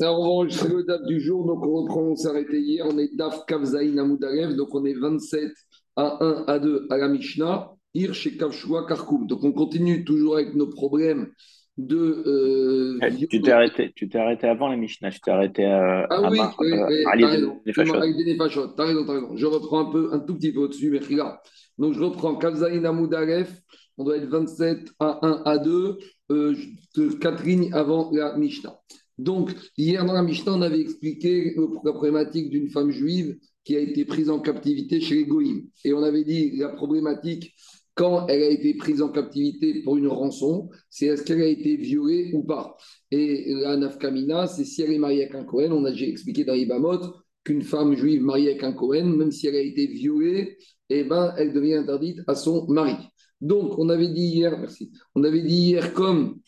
Alors, on va enregistrer le DAF du jour, donc on reprend, on s'est arrêté hier, on est DAF Kavzaïn Amoudarev, donc on est 27 à 1 à 2 à la Mishnah, Hirsch et Kavshua Karkoum. Donc on continue toujours avec nos problèmes de. Euh, Eh, Tu t'es arrêté, tu t'es arrêté avant les Mishnah, tu t'es arrêté à, ah à oui, Mar- oui, euh, oui, à t'as raison. t'as raison, t'as raison. Je reprends un peu, un tout petit peu au-dessus, mais là. Donc je reprends Kavzaïn Amoudarev, on doit être 27 à 1 à 2, euh, de quatre lignes avant la Mishnah. Donc, hier dans la Mishnah, on avait expliqué la problématique d'une femme juive qui a été prise en captivité chez les Goïms. Et on avait dit la problématique quand elle a été prise en captivité pour une rançon, c'est est-ce qu'elle a été violée ou pas? Et la nafkamina, c'est si elle est mariée avec un Cohen, on a déjà expliqué dans Ibamot qu'une femme juive mariée avec un Cohen, même si elle a été violée, eh ben, elle devient interdite à son mari. Donc, on avait dit hier, merci, on avait dit hier comme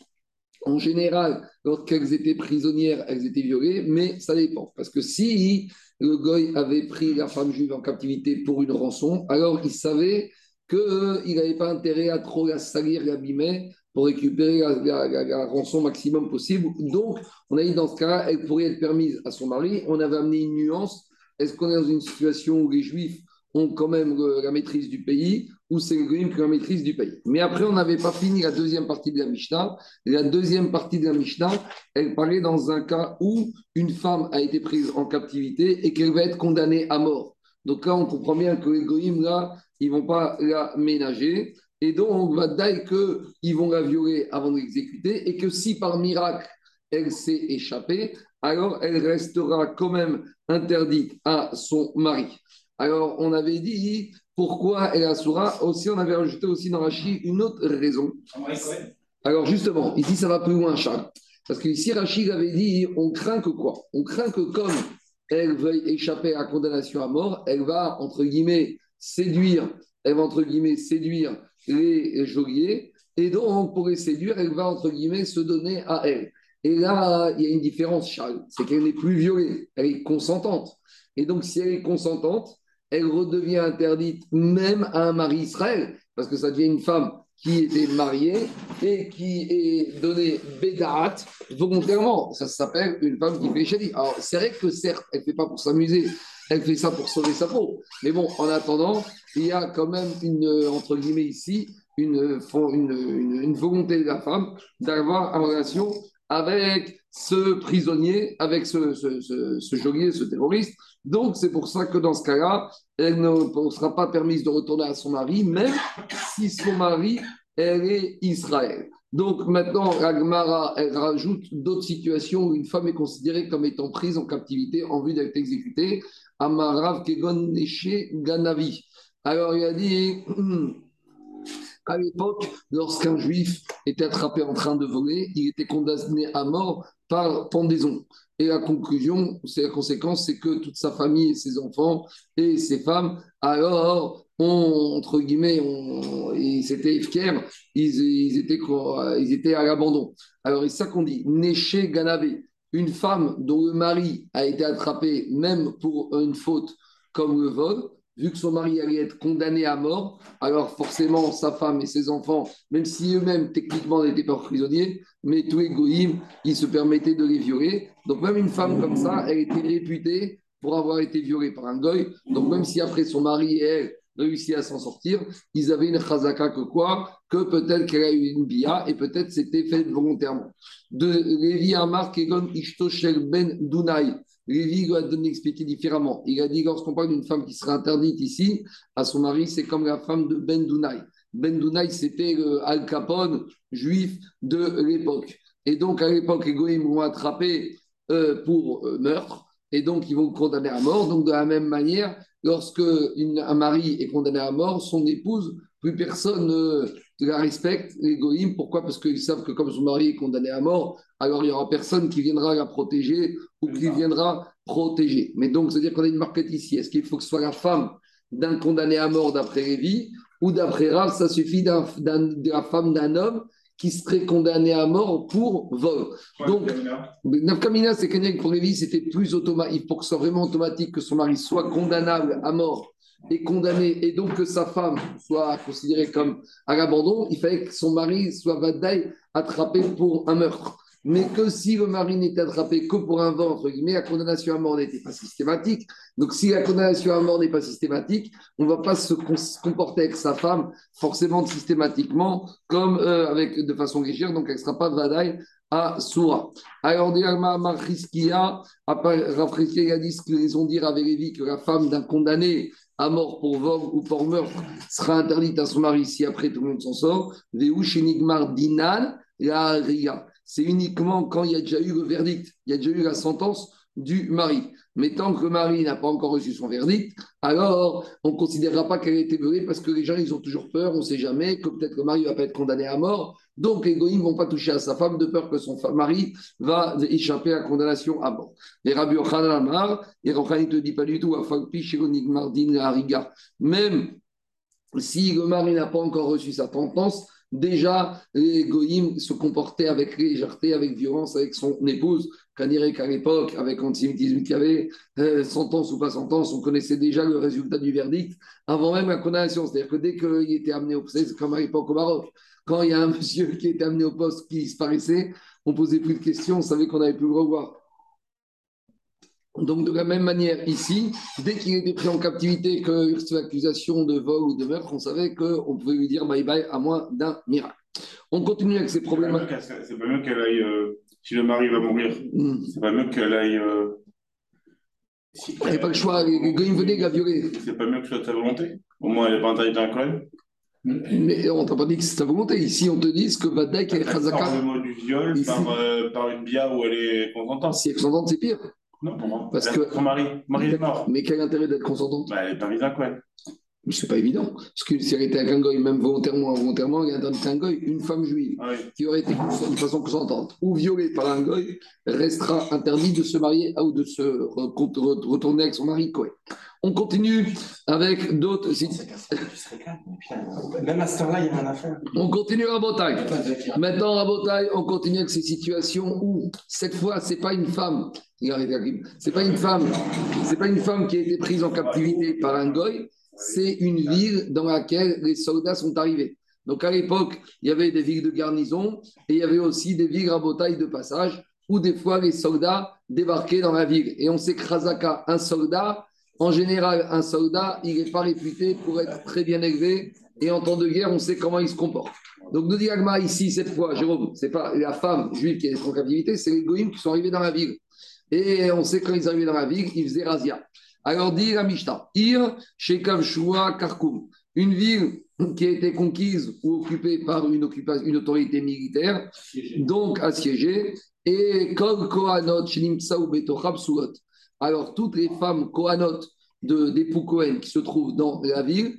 en général, lorsqu'elles étaient prisonnières, elles étaient violées, mais ça dépend. Parce que si le goy avait pris la femme juive en captivité pour une rançon, alors il savait qu'il n'avait pas intérêt à trop la salir, l'abîmer pour récupérer la, la- rançon maximum possible. Donc, on a dit dans ce cas-là, elle pourrait être permise à son mari. On avait amené une nuance. Est-ce qu'on est dans une situation où les juifs ont quand même euh, la maîtrise du pays ou c'est goyim qui ont la maîtrise du pays Mais après, on n'avait pas fini la deuxième partie de la Mishnah. La deuxième partie de la Mishnah, elle parlait dans un cas où une femme a été prise en captivité et qu'elle va être condamnée à mort. Donc là, on comprend bien que les là, ils vont pas la ménager. Et donc, on va dire qu'ils vont la violer avant de l'exécuter et que si par miracle, elle s'est échappée, alors elle restera quand même interdite à son mari. Alors, on avait dit pourquoi elle assurera. Aussi, on avait rajouté aussi dans Rachid une autre raison. Alors justement, ici ça va plus loin, Charles. Parce que ici, Rachid avait dit, on craint que quoi? On craint que comme elle veuille échapper à la condamnation à mort, elle va, entre guillemets, séduire, elle va, entre guillemets, séduire les geôliers, et donc, pour les séduire, elle va, entre guillemets, se donner à elle. Et là, il y a une différence, Charles, c'est qu'elle n'est plus violée, elle est consentante. Et donc, si elle est consentante, elle redevient interdite même à un mari Israël, parce que ça devient une femme qui était mariée et qui est donnée bédarat volontairement. Ça s'appelle une femme qui fait chéri. Alors, c'est vrai que certes, elle ne fait pas pour s'amuser, elle fait ça pour sauver sa peau. Mais bon, en attendant, il y a quand même une, entre guillemets ici, une, une, une- une volonté de la femme d'avoir une relation avec ce prisonnier, avec ce, ce, ce, geôlier, ce terroriste. Donc, c'est pour ça que dans ce cas-là, elle ne sera pas permise de retourner à son mari, même si son mari, est Israël. Donc maintenant, la Gemara, elle rajoute d'autres situations où une femme est considérée comme étant prise en captivité en vue d'être exécutée. Amarav Kegon Ganavi. Alors il a dit, à l'époque, lorsqu'un juif était attrapé en train de voler, il était condamné à mort par pendaison. Et la conclusion, c'est la conséquence, c'est que toute sa famille et ses enfants et ses femmes, alors, entre guillemets, et c'était Efker, ils, ils, étaient, ils étaient à l'abandon. Alors, c'est ça qu'on dit, Néché Ganavé, une femme dont le mari a été attrapé même pour une faute comme le vol, vu que son mari allait être condamné à mort, alors forcément sa femme et ses enfants, même si eux-mêmes techniquement n'étaient pas prisonniers, mais tous les ils se permettaient de les violer. Donc même une femme comme ça, elle était réputée pour avoir été violée par un goy. Donc même si après son mari et elle réussi à s'en sortir, ils avaient une chazaka que quoi? Que peut-être qu'elle a eu une bia et peut-être c'était fait volontairement. De Lévi Amar Kegon Ishtoshel Ben Dunai. Lévi doit donner expliqué différemment. Il a dit lorsqu'on parle d'une femme qui sera interdite ici, à son mari, c'est comme la femme de Ben Dunai. Ben Dunai, c'était le Al Capone juif de l'époque. Et donc, à l'époque, les Goïms vont attraper euh, pour euh, meurtre, et donc ils vont le condamner à mort. Donc, de la même manière, lorsque un mari est condamné à mort, son épouse, plus personne ne la respecte, les Goïms. Pourquoi? Parce qu'ils savent que comme son mari est condamné à mort, alors il n'y aura personne qui viendra la protéger ou qui viendra protéger. Mais donc, c'est-à-dire qu'on a une marquette ici. Est-ce qu'il faut que ce soit la femme d'un condamné à mort d'après Lévi ou d'après Rav, ça suffit d'un, d'un, de la femme d'un homme qui serait condamné à mort pour vol. Donc, Nafkamina, c'est que pour Lévi, c'était plus automatique, pour que ce soit vraiment automatique, que son mari soit condamnable à mort et condamné, et donc que sa femme soit considérée comme à l'abandon, il fallait que son mari soit Vadaï attrapé pour un meurtre. mais que si le mari n'était attrapé que pour un vent, entre guillemets, la condamnation à mort n'était pas systématique. Donc si la condamnation à mort n'est pas systématique, on ne va pas se comporter avec sa femme forcément systématiquement comme euh, avec, de façon légère, donc elle ne sera pas vadaï à Soura. Alors, Marchiskia, Rafriskia a dit ce qu'ils ont dit à Vélévi que la femme d'un condamné à mort pour vol ou pour meurtre sera interdite à son mari si après tout le monde s'en sort. Dinan, la. C'est uniquement quand il y a déjà eu le verdict, il y a déjà eu la sentence du mari. Mais tant que le n'a pas encore reçu son verdict, alors on ne considérera pas qu'elle a été violée parce que les gens, ils ont toujours peur, on ne sait jamais, que peut-être le mari ne va pas être condamné à mort. Donc les goïms ne vont pas toucher à sa femme de peur que son mari va échapper à condamnation à mort. Et Rabbi Yochanan Amar, et ne te dit pas du tout, même si le mari n'a pas encore reçu sa sentence, déjà les goïms se comportaient avec légèreté, avec violence avec son épouse. Qu'on dirait qu'à l'époque, avec l'antisémitisme qu'il y avait, euh, sentence ou pas sentence, on connaissait déjà le résultat du verdict avant même la condamnation. C'est-à-dire que dès qu'il était amené au procès, comme à l'époque au Maroc, quand il y a un monsieur qui était amené au poste qui disparaissait, on posait plus de questions, on savait qu'on n'avait plus le revoir. Donc, de la même manière, ici, dès qu'il était pris en captivité, que reçu l'accusation de vol ou de meurtre, on savait qu'on pouvait lui dire bye bye à moins d'un miracle. On continue avec ces problèmes. C'est pas mieux qu'elle aille, euh, si le mari va mourir, hmm. c'est pas mieux qu'elle aille. Euh, elle n'avait pas le choix, violer. C'est pas mieux que ce soit sa volonté Au moins, elle n'est pas interdite d'un mais on t'a pas dit que c'est ta volonté. Ici, on te dit que Vadek est Khazaka. Par le mot du viol, par, euh, par, une bia où elle est consentante. Si elle est consentante, c'est pire. Non, comment Parce que son mari, mari est mort. Mais quel intérêt d'être consentante? Bah, Elle est pas mise à quoi mais c'est pas évident. Parce que si elle était avec un goy, même volontairement ou involontairement, il y a un goy, une femme juive ah qui aurait été de façon consentante ou violée par un goy, restera interdit de se marier ou de se retourner avec son mari. Quoi. On continue avec d'autres. Même à ce temps-là, il y a rien à faire. On continue à Botaille. Maintenant, à Botaille, on continue avec ces situations où, cette fois, ce n'est pas une femme. C'est pas une femme. C'est pas une femme qui a été prise en captivité par un goy c'est une ville dans laquelle les soldats sont arrivés. Donc à l'époque, il y avait des villes de garnison et il y avait aussi des villes à bataille de passage où des fois les soldats débarquaient dans la ville. Et on sait que Razaka, un soldat, en général, un soldat, il n'est pas réputé pour être très bien élevé et en temps de guerre, on sait comment il se comporte. Donc nous dit Agma ici, cette fois, Jérôme, c'est pas la femme juive qui est en captivité, c'est les goïms qui sont arrivés dans la ville. Et on sait quand ils arrivaient dans la ville, ils faisaient razia. Alors dit la Mishnah, Ir, Shekav Shua, Karkoum, une ville qui a été conquise ou occupée par une, une autorité militaire, donc assiégée, et Kol Kohanot, Betochab Alors toutes les femmes Kohanot de, d'époux Kohen qui se trouvent dans la ville,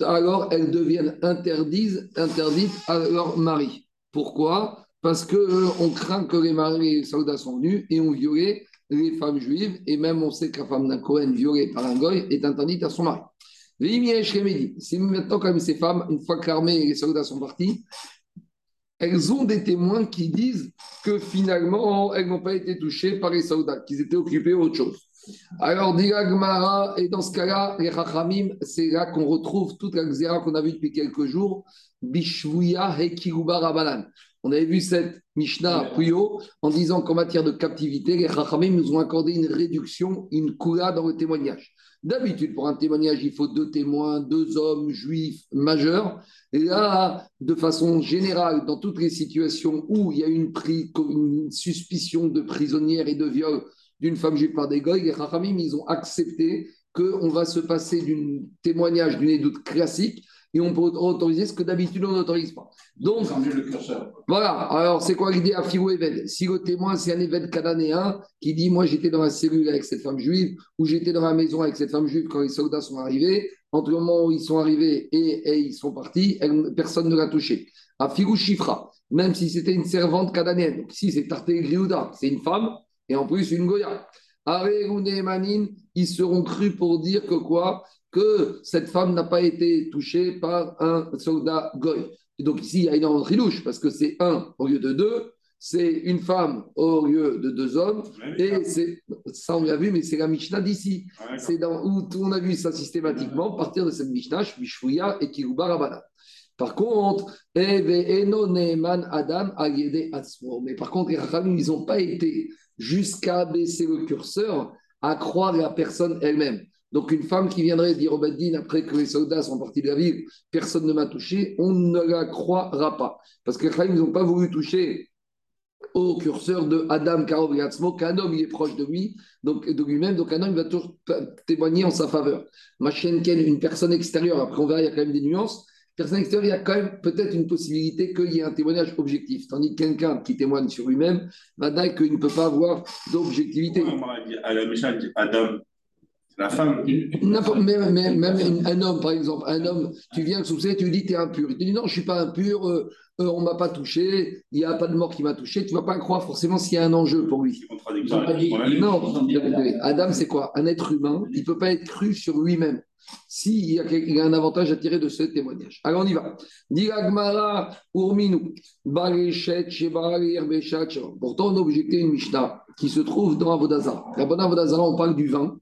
alors elles deviennent interdites, interdites à leur mari. Pourquoi? Parce qu'on euh, craint que les, maris, les soldats sont venus et ont violé les femmes juives, et même on sait que la femme d'un Cohen violée par un goy est interdite à son mari. C'est maintenant, comme ces femmes, une fois que l'armée et les soldats sont partis, elles ont des témoins qui disent que finalement, elles n'ont pas été touchées par les soldats, qu'ils étaient occupés autre chose. Alors, dit Gmara, et dans ce cas-là, les Rachamim, c'est là qu'on retrouve toute la xéra qu'on a vue depuis quelques jours, Bishvuya Hekiruba Rabanan. On avait vu cette Mishnah plus haut en disant qu'en matière de captivité, les Chachamim nous ont accordé une réduction, une coula dans le témoignage. D'habitude, pour un témoignage, il faut deux témoins, deux hommes juifs majeurs. Et là, de façon générale, dans toutes les situations où il y a une, suspicion de prisonnière et de viol d'une femme juive par des goy, les Chachamim, ils ont accepté qu'on va se passer d'un témoignage d'une édoute classique et on peut autoriser ce que d'habitude on n'autorise pas. Donc, voilà. Alors, c'est quoi l'idée? À Eved Si le témoin, c'est un Eved cananéen qui dit Moi, j'étais dans la cellule avec cette femme juive, ou j'étais dans la maison avec cette femme juive quand les soldats sont arrivés, entre le moment où ils sont arrivés et, ils sont partis, personne ne l'a touché. À Figo Chifra, même si c'était une servante cananéenne, donc si c'est Tarté Griouda, c'est une femme, et en plus une Goya. et Manin, ils seront crus pour dire que quoi? Que cette femme n'a pas été touchée par un soldat goy. donc ici, il y a énormément de parce que c'est un au lieu de deux, c'est une femme au lieu de deux hommes, et c'est, ça on l'a vu, mais c'est la Mishnah d'ici. c'est dans où on a vu ça systématiquement, à partir de cette Mishnah, Shvishouya et Kiruba Rabana. Par contre, Adam Mais par contre, les Rachamim, ils n'ont pas été jusqu'à baisser le curseur à croire la personne elle-même. Donc, une femme qui viendrait dire au après que les soldats sont partis de la ville, personne ne m'a touché, on ne la croira pas. Parce que les ils n'ont pas voulu toucher au curseur de Adam Karov qu'un homme il est proche de lui, donc de lui-même, donc un homme va toujours témoigner en sa faveur. Machenken, une personne extérieure, après on verra, il y a quand même des nuances. Personne extérieure, il y a quand même peut-être une possibilité qu'il y ait un témoignage objectif. Tandis que quelqu'un qui témoigne sur lui-même va dire qu'il ne peut pas avoir d'objectivité. La femme. Même, même, un homme, par exemple, un homme, tu viens soupçonner, tu lui dis tu es impur. Il te dit non, je ne suis pas impur, euh, euh, on ne m'a pas touché, il n'y a pas de mort qui m'a touché. Tu ne vas pas croire forcément s'il y a un enjeu pour lui. Non, Adam, c'est quoi? Un être humain, il ne peut pas être cru sur lui-même. S'il y, y, a un avantage à tirer de ce témoignage. Alors on y va. Urminu, Pourtant, on a objecté une Mishnah qui se trouve dans Avodazara. Dans Avodazara, on parle du vin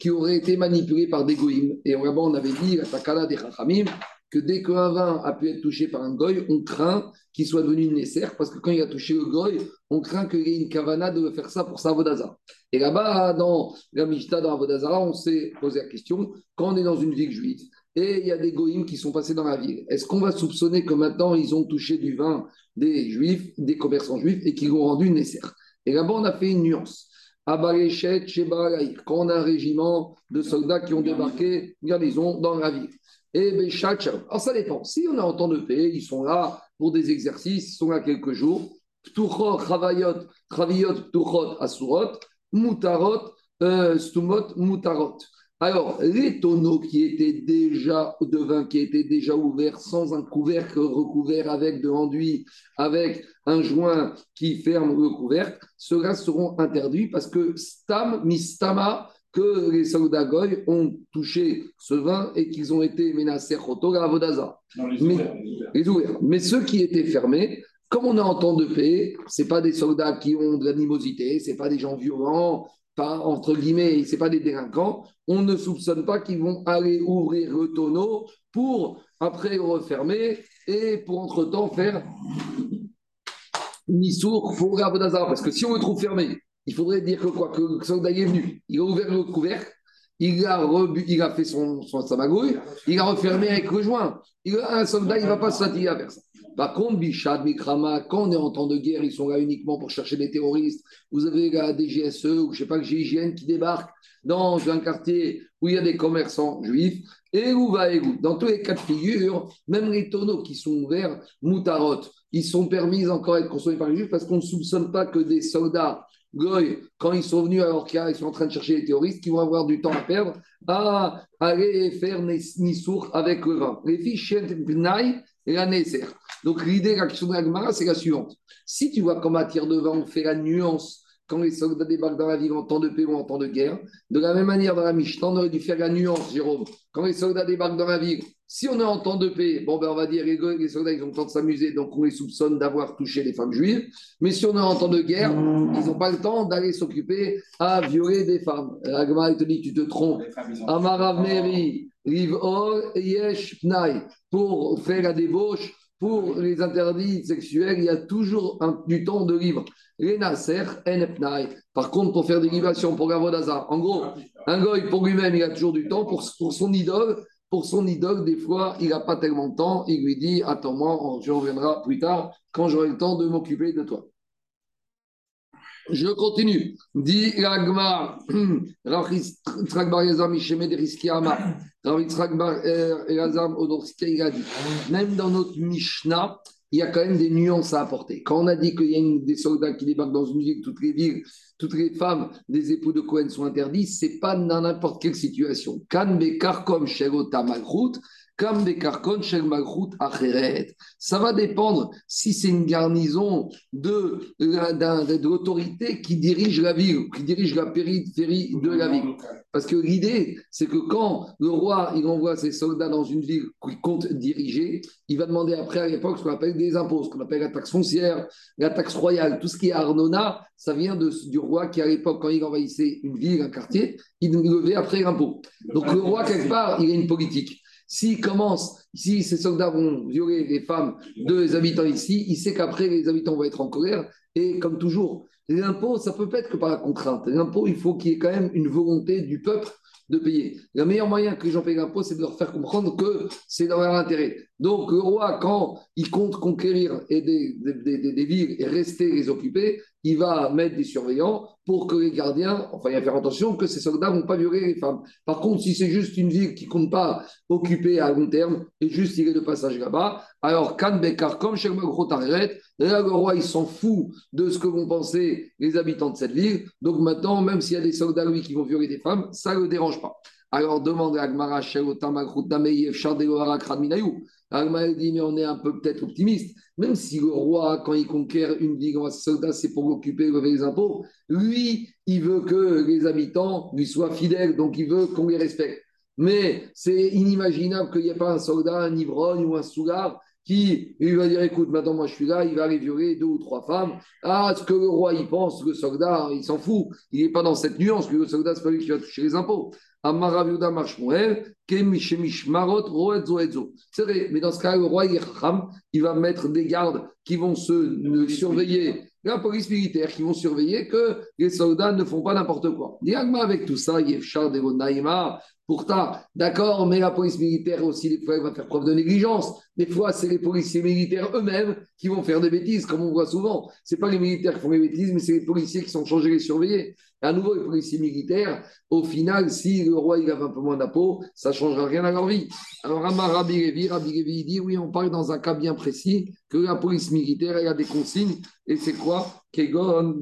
qui aurait été manipulé par des goïms. Et vraiment, on avait dit, la takala des chachamim, que dès qu'un vin a pu être touché par un goy, on craint qu'il soit devenu nécessaire, parce que quand il a touché le goy, on craint qu'il y ait une kavana de faire ça pour sa vodazara. Et là-bas, dans la Mishnah, dans la vodazara, on s'est posé la question, quand on est dans une ville juive, et il y a des goïms qui sont passés dans la ville, est-ce qu'on va soupçonner que maintenant ils ont touché du vin des juifs, des commerçants juifs, et qu'ils l'ont rendu nécessaire Et là-bas, on a fait une nuance. Quand on a un régiment de soldats qui ont débarqué, garnison dans la ville. Et Béchat, alors ça dépend. Si on est en temps de paix, ils sont là pour des exercices, ils sont là quelques jours. Ptuchot, Travayot, Travayot, Ptuchot, Asurot, Mutarot, euh, Stumot, Mutarot. Alors, les tonneaux qui étaient déjà de vin, qui étaient déjà ouverts sans un couvercle recouvert avec de l'enduit, avec un joint qui ferme le couvercle, ceux-là seront interdits parce que stam, mistama, que les soldats goy ont touché ce vin et qu'ils ont été menacés. À Vodaza. Les, ouverts, Mais ceux qui étaient fermés, comme on est en temps de paix, ce pas des soldats qui ont de l'animosité, ce pas des gens violents, entre guillemets, ce pas des délinquants, on ne soupçonne pas qu'ils vont aller ouvrir le tonneau pour après refermer et pour entre-temps faire Nissour, Foura, Vodazar. Parce que si on le trouve fermé, il faudrait dire que quoi Que le soldat est venu, il a ouvert le couvercle, il a, a fait son, son, sa magouille, il a refermé avec le joint. Il un soldat, il ne va pas se fatiguer à faire ça. Par contre, Bichad, Mikrama, quand on est en temps de guerre, ils sont là uniquement pour chercher des terroristes. Vous avez la DGSE ou je sais pas, GIGN qui débarque dans un quartier où il y a des commerçants juifs. Et où va et Dans tous les cas de figure, même les tonneaux qui sont ouverts, Moutarot, ils sont permis encore d'être consommés par les juifs parce qu'on ne soupçonne pas que des soldats Goy, quand ils sont venus alors qu'ils sont en train de chercher les terroristes, qui vont avoir du temps à perdre, à aller faire Nissour avec le vin. Les fiches et la Neser. Donc l'idée, question de la c'est la suivante. Si tu vois qu'en matière de vin, on fait la nuance quand les soldats débarquent dans la ville en temps de paix ou en temps de guerre, de la même manière dans la Mishnah, on aurait dû faire la nuance, Jérôme. Quand les soldats débarquent dans la ville, si on est en temps de paix, bon, ben on va dire les, les soldats, ils ont le temps de s'amuser, donc on les soupçonne d'avoir touché les femmes juives. Mais si on est en temps de guerre, ils n'ont pas le temps d'aller s'occuper à violer des femmes. Agma, il te dit, tu te trompes. Amarav Meri, Pour faire la débauche, pour les interdits sexuels, il y a toujours du temps de Nasser, Pnai. Par contre, pour faire des libations, pour Gavodazar, en gros, un goy pour lui-même, il a toujours du temps. Pour, pour son idole, pour son idole, des fois, il n'a pas tellement de temps. Il lui dit Attends-moi, je reviendrai plus tard quand j'aurai le temps de m'occuper de toi. Je continue. Dit Ragmar, même dans notre Mishnah, il y a quand même des nuances à apporter. Quand on a dit qu'il y a des soldats qui débarquent dans une ville, toutes les villes, toutes les femmes des époux de Cohen sont interdits, c'est pas dans n'importe quelle situation. Kan bekarkom shegota malchut, ça va dépendre si c'est une garnison de, de, l'autorité qui dirige la ville, qui dirige la périphérie de la ville. Parce que l'idée, c'est que quand le roi il envoie ses soldats dans une ville qu'il compte diriger, il va demander après à l'époque ce qu'on appelle des impôts, ce qu'on appelle la taxe foncière, la taxe royale, tout ce qui est Arnona, ça vient du roi qui à l'époque, quand il envahissait une ville, un quartier, il devait après l'impôt. Donc le roi, quelque part, il a une politique. S'il commence, si ces soldats vont violer les femmes des habitants ici, il sait qu'après, les habitants vont être en colère. Et comme toujours, l'impôt, ça peut pas être que par la contrainte. L'impôt, il faut qu'il y ait quand même une volonté du peuple de payer. Le meilleur moyen que les gens payent l'impôt, c'est de leur faire comprendre que c'est dans leur intérêt. Donc, le roi, quand il compte conquérir et des, des, villes et rester les occuper, il va mettre des surveillants pour que les gardiens, enfin, il va faire attention que ces soldats ne vont pas violer les femmes. Par contre, si c'est juste une ville qui ne compte pas occuper à long terme et juste il est de passage là-bas, alors Bekar, comme chez là, le roi, il s'en fout de ce que vont penser les habitants de cette ville. Donc maintenant, même s'il y a des soldats, lui, qui vont violer des femmes, ça ne le dérange pas. Alors demande à Agmara, Agmara dit, mais on est un peu peut-être optimiste. Même si le roi, quand il conquiert une ville, ses soldats, c'est pour l'occuper, lever les impôts, lui, il veut que les habitants lui soient fidèles, donc il veut qu'on les respecte. Mais c'est inimaginable qu'il n'y ait pas un soldat, un ivrogne ou un soulard qui il va dire écoute, maintenant moi je suis là, il va aller violer deux ou trois femmes. Ah, ce que le roi il pense, le soldat, il s'en fout. Il n'est pas dans cette nuance, que le soldat, c'est pas lui qui va toucher les impôts. C'est vrai, mais dans ce cas, le roi il va mettre des gardes qui vont se surveiller, la police militaire qui vont surveiller que les soldats ne font pas n'importe quoi. Avec tout ça, Yefchar de Naïma, Pourtant, d'accord, mais la police militaire aussi, des fois, elle va faire preuve de négligence. Des fois, c'est les policiers militaires eux-mêmes qui vont faire des bêtises, comme on voit souvent. Ce pas les militaires qui font des bêtises, mais c'est les policiers qui sont chargés de les surveiller. À nouveau, les policiers militaires, au final, si le roi il a un peu moins d'impôts, ça ne changera rien à leur vie. Alors, Amar Rabbi Revi, dit oui, on parle dans un cas bien précis que la police militaire, elle a des consignes. Et c'est quoi? Kegon,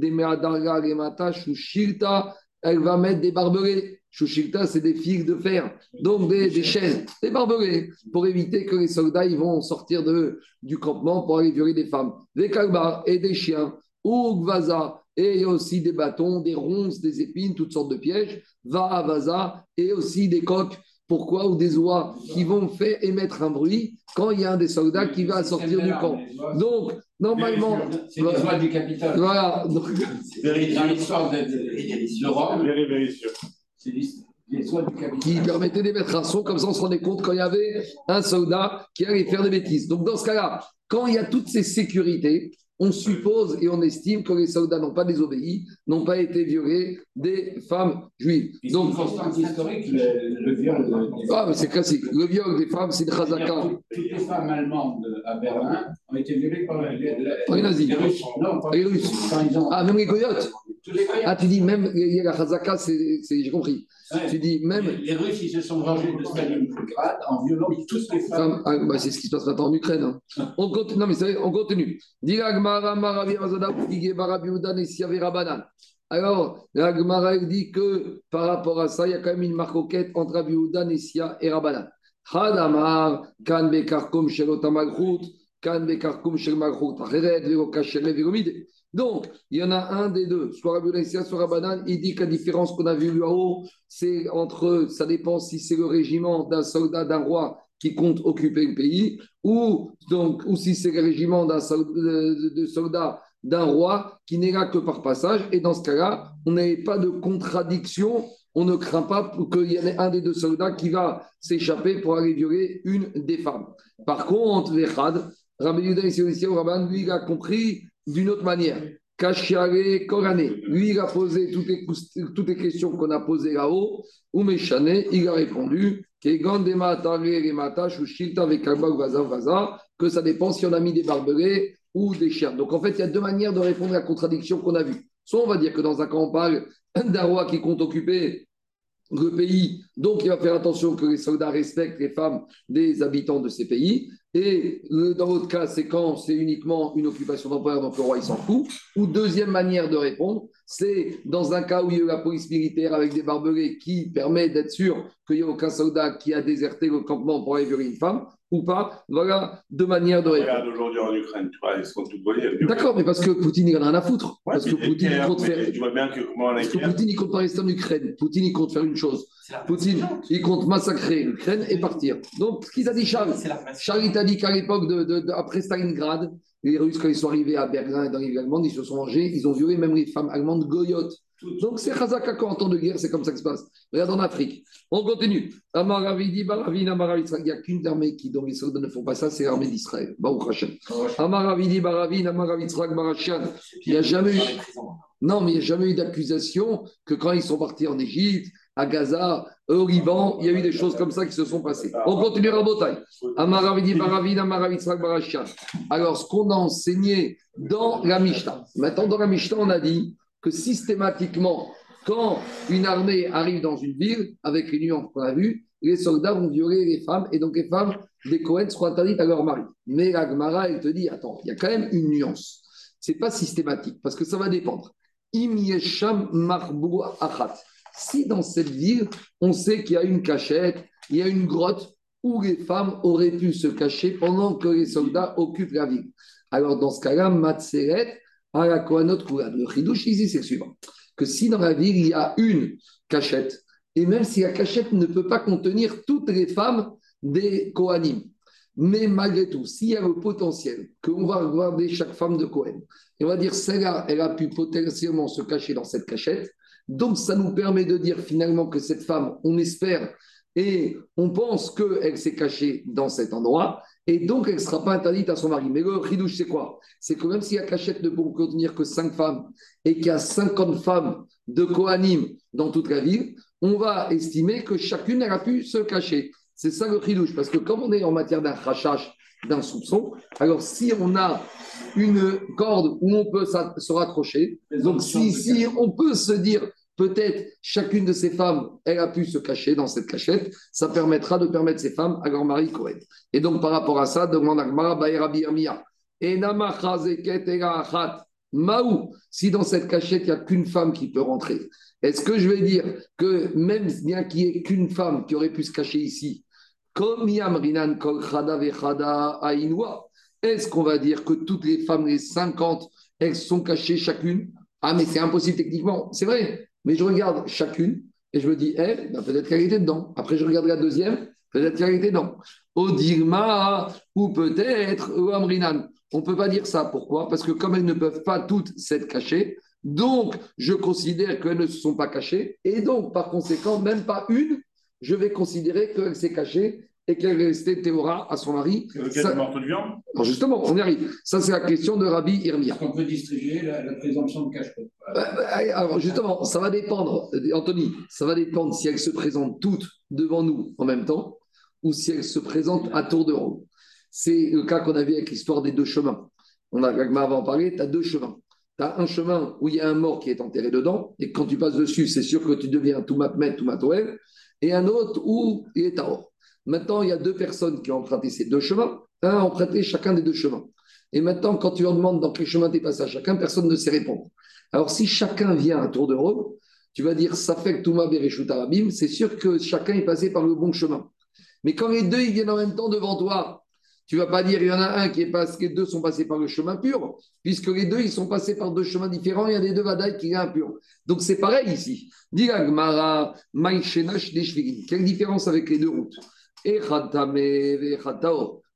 elle va mettre des barbelés. Shushilta, c'est des fils de fer, donc des, des chaînes, des barbelés, pour éviter que les soldats ils vont sortir de, du campement pour aller des femmes. Des kalbas et des chiens, ou gvaza, et aussi des bâtons, des ronces, des épines, toutes sortes de pièges, va vaza, et aussi des coques. Pourquoi? Ou des oies qui vont faire émettre un bruit quand il y a un des soldats qui va sortir du camp. Donc, normalement. C'est les oies du Capitole. Voilà. Dans l'histoire de, de, de Rome. Qui permettait d'émettre un son, comme ça on se rendait compte quand il y avait un soldat qui allait faire des bêtises. Donc dans ce cas-là, quand il y a toutes ces sécurités, on suppose et on estime que les soldats n'ont pas désobéi, n'ont pas été violés des femmes juives. Donc, c'est historique, le, viol. ah, c'est classique. Le viol des femmes, c'est une chazaka. Toutes les femmes allemandes à Berlin ont été violées par, les nazis. Les Russes. Non, les Russes. Ah, même les coyotes. Ah, tu dis même, il y a la chazaka, j'ai compris. Tu dis même. Les, Russes, ils se sont vengés de Stalingrad en violant toutes les femmes. Ah, bah, c'est ce qui se passe maintenant en Ukraine. Hein. On continue. Non, mais on continue. Alors, la Gemara dit que par rapport à ça, il y a quand même une marcoquette entre Rabbi Nessia et Rabbanan. Hadamar, Kan Bekarkum Shelotamalchut, Kan Bekarkum Shelmalchut, Acheret, Verokashere, Veromide. Donc, il y en a un des deux, soit Rabbi soit Rabbanan. Il dit que la différence qu'on a vue là-haut, c'est entre, ça dépend si c'est le régiment d'un soldat, d'un roi qui compte occuper le pays, ou, donc, ou si c'est le régiment d'un de soldats d'un roi qui n'est là que par passage. Et dans ce cas-là, on n'a pas de contradiction. On ne craint pas qu'il y ait un des deux soldats qui va s'échapper pour aller violer une des femmes. Par contre, Vechad, Rabbi Yuda lui, il a compris d'une autre manière. Kashiare Korané, lui, il a posé toutes les, questions qu'on a posées là-haut. Ou Meshane, il a répondu que ça dépend si on a mis des barbelés ou des chiens. Donc en fait, il y a deux manières de répondre à la contradiction qu'on a vue. Soit on va dire que dans un cas, on parle qui compte occuper le pays, donc il va faire attention que les soldats respectent les femmes des habitants de ces pays. Et dans l'autre cas, c'est quand c'est uniquement une occupation d'empereur, donc le roi il s'en fout. Ou deuxième manière de répondre, c'est dans un cas où il y a eu la police militaire avec des barbelés qui permet d'être sûr qu'il n'y a aucun soldat qui a déserté le campement pour aller une femme ou pas. Voilà deux manières de répondre. Regarde aujourd'hui en Ukraine, tu vois, ils sont tous voyés. D'accord, mais parce que Poutine, il en a rien à foutre. parce que Poutine, il compte faire. Tu vois bien que comment Parce que Poutine, il compte pas rester en Ukraine. Poutine, il compte faire une chose. Poutine, il compte massacrer l'Ukraine et partir. Donc, ce qu'il a dit Charles, Charles, il t'a dit qu'à l'époque, de, de, après Stalingrad, les Russes, quand ils sont arrivés à Berlin et dans les villes allemandes, ils se sont rangés, ils ont violé même les femmes allemandes goyotes. Donc c'est Khazaka quand en temps de guerre, c'est comme ça que ça se passe. Regarde en Afrique. On continue. Amaravidi, Baravina, Amaravitra. Il n'y a qu'une armée qui, dont les soldats ne font pas ça, c'est l'armée d'Israël. Baruch Hashem. Amaravidi, Baravina, Barachan. Il n'y a jamais eu. Non, mais il n'y a jamais eu d'accusation que quand ils sont partis en Égypte, à Gaza, au Liban, il y a eu des choses comme ça qui se sont passées. On continue à Botaï. Baravina. Alors, ce qu'on a enseigné dans la Mishnah. Maintenant, dans la Mishnah, on a dit que systématiquement, quand une armée arrive dans une ville, avec les nuances qu'on a vues, les soldats vont violer les femmes et donc les femmes des Cohen seront interdites à leur mari. Mais la Gemara, elle te dit attends, il y a quand même une nuance. C'est pas systématique parce que ça va dépendre. Si dans cette ville, on sait qu'il y a une cachette, il y a une grotte où les femmes auraient pu se cacher pendant que les soldats occupent la ville. Alors dans ce cas-là, Matseret, à la Le chidouche ici, c'est le suivant. Que si dans la ville, il y a une cachette, et même si la cachette ne peut pas contenir toutes les femmes des Kohanim, mais malgré tout, s'il y a le potentiel qu'on va regarder chaque femme de Kohen, et on va dire celle-là, elle a pu potentiellement se cacher dans cette cachette, donc ça nous permet de dire finalement que cette femme, on espère et on pense qu'elle s'est cachée dans cet endroit, et donc elle ne sera pas interdite à son mari. Mais le ridouche, c'est quoi? C'est que même si la cachette ne peut contenir que 5 femmes et qu'il y a 50 femmes de Kohanim dans toute la ville, on va estimer que chacune elle a pu se cacher. C'est ça le ridouche, parce que comme on est en matière d'un rachage, d'un soupçon, alors si on a une corde où on peut se raccrocher, donc si, si on peut se dire peut-être chacune de ces femmes, elle a pu se cacher dans cette cachette. Ça permettra de permettre ces femmes à leur mari Kohen. Et donc, par rapport à ça, demande Agmara Baerabi Amia. Maou, si dans cette cachette, il n'y a qu'une femme qui peut rentrer, est-ce que je vais dire que même bien qu'il n'y ait qu'une femme qui aurait pu se cacher ici, comme Yamrinan Kol est-ce qu'on va dire que toutes les femmes, les 50, elles sont cachées chacune? Ah, mais c'est impossible techniquement. C'est vrai. Mais je regarde chacune et je me dis, elle, ben, peut-être qu'elle était dedans. Après, je regarde la deuxième, peut-être qu'elle était dedans. Odirma ou peut-être Amrinan. On ne peut pas dire ça. Pourquoi? Parce que comme elles ne peuvent pas toutes s'être cachées, donc je considère qu'elles ne se sont pas cachées. Et donc, par conséquent, même pas une, je vais considérer qu'elle s'est cachée et qu'elle restait Théora à son mari. Ça... morceau de viande? Alors justement, on y arrive. Ça, c'est la question de Rabbi Irmia. Est-ce qu'on peut distribuer la, présomption de cache bah, bah, Alors justement, ça va dépendre, Anthony, ça va dépendre si elles se présentent toutes devant nous en même temps ou si elles se présentent à tour de rôle. C'est le cas qu'on a vu avec l'histoire des deux chemins. On a, avant parlé, tu as deux chemins. Tu as un chemin où il y a un mort qui est enterré dedans, et quand tu passes dessus, c'est sûr que tu deviens tout matmet, tout matoel, et un autre où il est à or. Maintenant, il y a deux personnes qui ont emprunté ces deux chemins. Un a emprunté chacun des deux chemins. Et maintenant, quand tu leur demandes dans quel chemin tu es passé à chacun, personne ne sait répondre. Alors, si chacun vient à tour de rôle, tu vas dire ça fait que Touma Bereshut Arabim, c'est sûr que chacun est passé par le bon chemin. Mais quand les deux viennent en même temps devant toi, tu vas pas dire il y en a un qui est passé, les deux sont passés par le chemin pur, puisque les deux ils sont passés par deux chemins différents, il y a des deux vadaï qui est impur. Donc c'est pareil ici. Quelle différence avec les deux routes?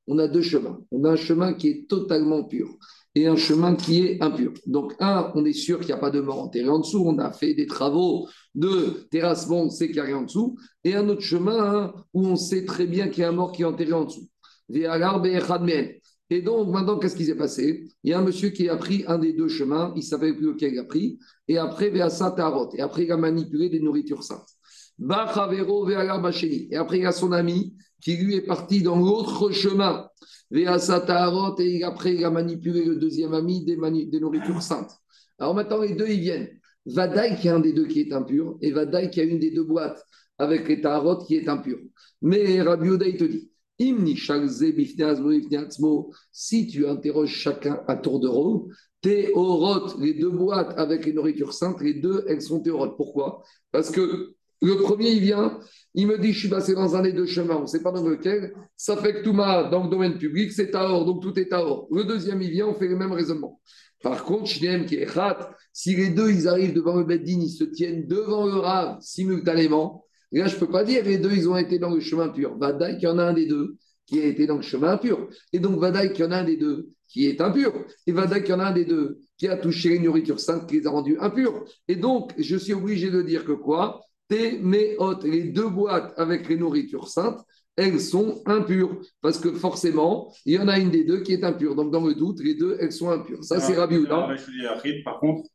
On a deux chemins. On a un chemin qui est totalement pur et un chemin qui est impur. Donc, un, on est sûr qu'il n'y a pas de mort enterrée en dessous. On a fait des travaux de terrassement, on sait qu'il n'y a rien en dessous. Et un autre chemin où on sait très bien qu'il y a un mort qui est enterré en dessous. Et donc, maintenant, qu'est-ce qui s'est passé? Il y a un monsieur qui a pris un des deux chemins, il ne savait plus lequel il a pris, et après, Et après, il a manipulé des nourritures saintes. Et après, il y a son ami qui lui est parti dans l'autre chemin. Et après, il a manipulé le deuxième ami des, nourritures saintes. Alors maintenant, les deux, ils viennent. Vadaï, qui est un des deux qui est impur, et Vadaï, qui a une des deux boîtes avec les tarot qui est impur. Mais Rabbi Oda, te dit si tu interroges chacun à tour de rôle, les deux boîtes avec les nourritures saintes, les deux, elles sont théorotes. Pourquoi? Parce que le premier, il vient, il me dit, je suis passé dans un des deux chemins, on ne sait pas dans lequel, ça fait que tout ma dans le domaine public, c'est Taor, donc tout est Taor. Le deuxième, il vient, on fait le même raisonnement. Par contre, Shneem qui est si les deux, ils arrivent devant le Beddin, ils se tiennent devant le Rav simultanément, là, je ne peux pas dire, les deux, ils ont été dans le chemin pur. Vadaï, qu'il y en a un des deux qui a été dans le chemin impur. Et donc, Vadaï, qu'il y en a un des deux qui est impur. Et Vada qu'il y en a un des deux qui a touché les nourritures saintes qui les a rendues impures. Et donc, je suis obligé de dire que quoi? Hôtes, les deux boîtes avec les nourritures saintes, elles sont impures. Parce que forcément, il y en a une des deux qui est impure. Donc, dans le doute, les deux, elles sont impures. Ça, c'est Houda. Par contre,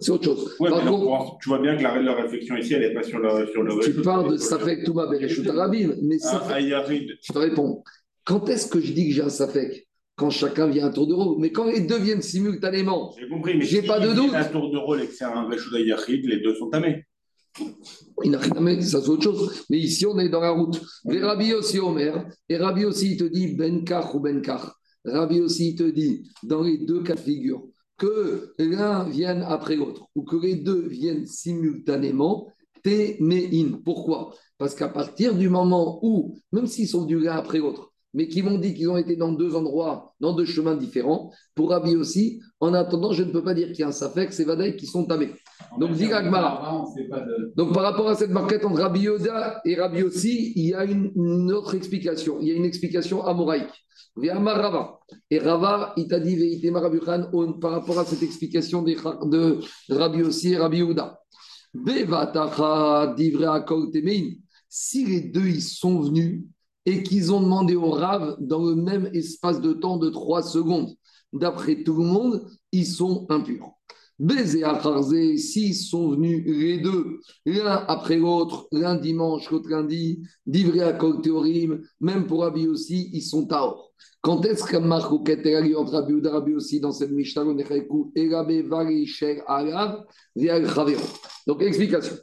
c'est autre chose. Ouais, Par contre, tu vois bien que la, la réflexion ici, elle n'est pas sur le, sur le tu parles de Safek Touma Bereshut Rabim, mais Ah, Safek, Ayarid. je te réponds. Quand est-ce que je dis que j'ai un Safek? Quand chacun vient un tour de rôle. Mais quand les deux viennent simultanément, J'ai compris, mais J'ai si pas de doute. un tour de rôle et que c'est un Reshut Ayarid, les deux sont tamés. Ça c'est autre chose. Mais ici, on est dans la route. Les Rabbi aussi, Omer, et Rabbi aussi, il te dit Benkar ou Benkar. Rabbi aussi, il te dit, dans les deux cas de figure, que l'un vienne après l'autre, ou que les deux viennent simultanément, téméin. Pourquoi? Parce qu'à partir du moment où, même s'ils sont du l'un après l'autre, mais qui m'ont dit qu'ils ont été dans deux endroits, dans deux chemins différents, pour Rabbi aussi, en attendant, je ne peux pas dire qu'il y a un Safek, c'est Vadaï qui sont tamés. Donc, dit de. Donc, par rapport à cette marquette entre Rabbi Yoda et Rabbi aussi, il y a une, une autre explication. Il y a une explication amoraïque. Et Rava, il t'a dit, par rapport à cette explication des- de Rabbi aussi et Rabbi Yehuda. Si les deux ils sont venus et qu'ils ont demandé au Rav dans le même espace de temps de 3 secondes, d'après tout le monde, ils sont impurs. Baiser à Kharzé, s'ils sont venus les deux, l'un après l'autre, l'un dimanche, l'autre lundi, livré à Kolteorim, même pour Rabbi aussi, ils sont taor. Quand est-ce que Marcoquette est entre Ouda et Rabbi aussi dans cette Mishnah, on est et Rabbi Vari Sher Alav, Vial. Donc, explication.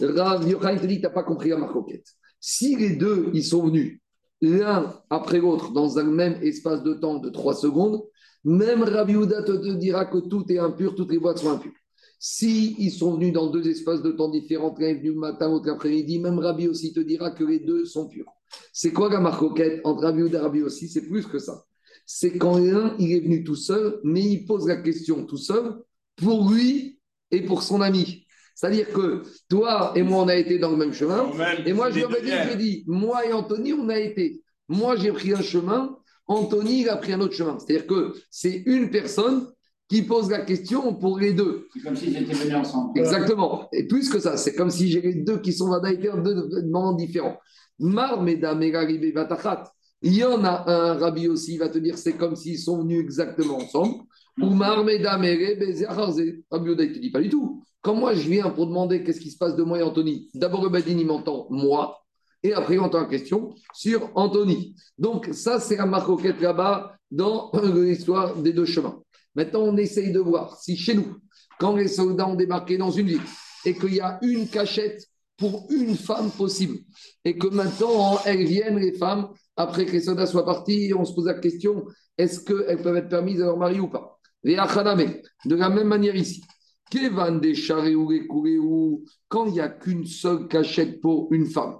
Rav Yochanan te dit, tu n'as pas compris la Marcoquette. Si les deux, ils sont venus l'un après l'autre dans un même espace de temps de 3 secondes, même Rabbi Houda te, te dira que tout est impur, toutes les boîtes sont impures. Si ils sont venus dans deux espaces de temps différents, l'un est venu le matin, l'autre l'après-midi, même Rabbi aussi te dira que les deux sont purs. C'est quoi la marcoquette entre Rabbi Houda et Rabbi aussi C'est plus que ça. C'est quand l'un, il est venu tout seul, mais il pose la question tout seul pour lui et pour son ami. C'est-à-dire que toi et moi, on a été dans le même chemin. Et moi, je lui ai dit, moi et Anthony, on a été. Moi, j'ai pris un chemin, Anthony, il a pris un autre chemin. C'est-à-dire que c'est une personne qui pose la question pour les deux. C'est comme s'ils étaient venus ensemble. Exactement. Et plus que ça, c'est comme si j'ai les deux qui sont vadaïtés en deux moments différents. Mar, mesdames. Il y en a un, Rabbi aussi, il va te dire, c'est comme s'ils sont venus exactement ensemble. Ou Mar, mesdames, Rabbi Oda, il te dit pas du tout. Quand moi, je viens pour demander qu'est-ce qui se passe de moi et Anthony, d'abord, le Badin, il m'entend moi, et après, il entend la question sur Anthony. Donc, ça, c'est la marcoquette là-bas dans l'histoire des deux chemins. Maintenant, on essaye de voir si chez nous, quand les soldats ont débarqué dans une ville et qu'il y a une cachette pour une femme possible, et que maintenant, elles viennent, les femmes, après que les soldats soient partis, on se pose la question est-ce qu'elles peuvent être permises à leur mari ou pas? Les achadame, de la même manière ici. Kevan des et kouréou, quand il n'y a qu'une seule cachette pour une femme?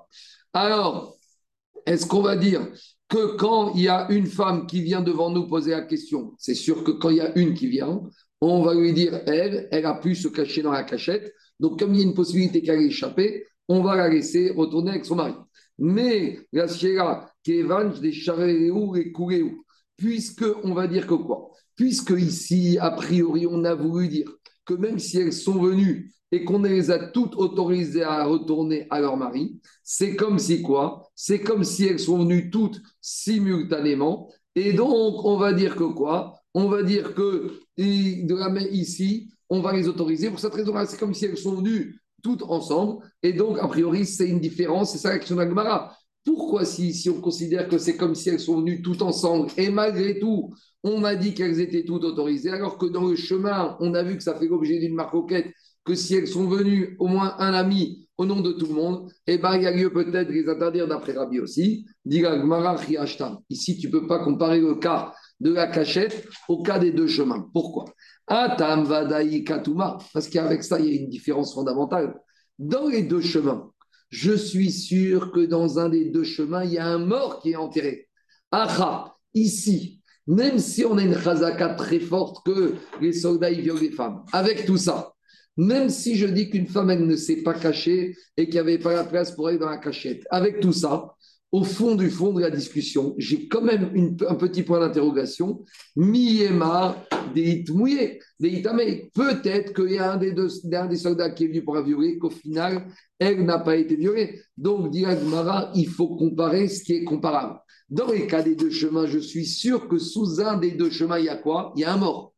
Alors, est-ce qu'on va dire que quand il y a une femme qui vient devant nous poser la question, c'est sûr que quand il y a une qui vient, on va lui dire, elle, elle a pu se cacher dans la cachette. Donc, comme il y a une possibilité qu'elle ait échappé, on va la laisser retourner avec son mari. Mais la Sierra, Kevan, des charéou et kouréou, puisque on va dire que quoi? Puisque ici, a priori, on a voulu dire que même si elles sont venues et qu'on les a toutes autorisées à retourner à leur mari, c'est comme si quoi? C'est comme si elles sont venues toutes simultanément. Et donc, on va dire que quoi? On va dire que de la main ici, on va les autoriser. Pour cette raison-là, c'est comme si elles sont venues toutes ensemble. Et donc, a priori, c'est une différence. C'est ça l'action d'Agmara. Pourquoi si, si on considère que c'est comme si elles sont venues toutes ensemble et malgré tout, on a dit qu'elles étaient toutes autorisées, alors que dans le chemin, on a vu que ça fait l'objet d'une marcoquette, que si elles sont venues au moins un ami au nom de tout le monde, eh ben, il y a lieu peut-être de les interdire d'après Rabbi aussi. Ici, tu ne peux pas comparer le cas de la cachette au cas des deux chemins. Pourquoi? Parce qu'avec ça, il y a une différence fondamentale. Dans les deux chemins, je suis sûr que dans un des deux chemins, il y a un mort qui est enterré. Aha, ici, même si on a une chazaka très forte que les soldats violent les femmes, avec tout ça, même si je dis qu'une femme, elle ne s'est pas cachée et qu'il n'y avait pas la place pour aller dans la cachette, avec tout ça, au fond du fond de la discussion, j'ai quand même un petit point d'interrogation. Miemar des mouillé, des Peut-être qu'il y a un des soldats qui est venu pour la violer, qu'au final, elle n'a pas été violée. Donc, dit Agmara, il faut comparer ce qui est comparable. Dans les cas des deux chemins, je suis sûr que sous un des deux chemins, il y a quoi? Il y a un mort.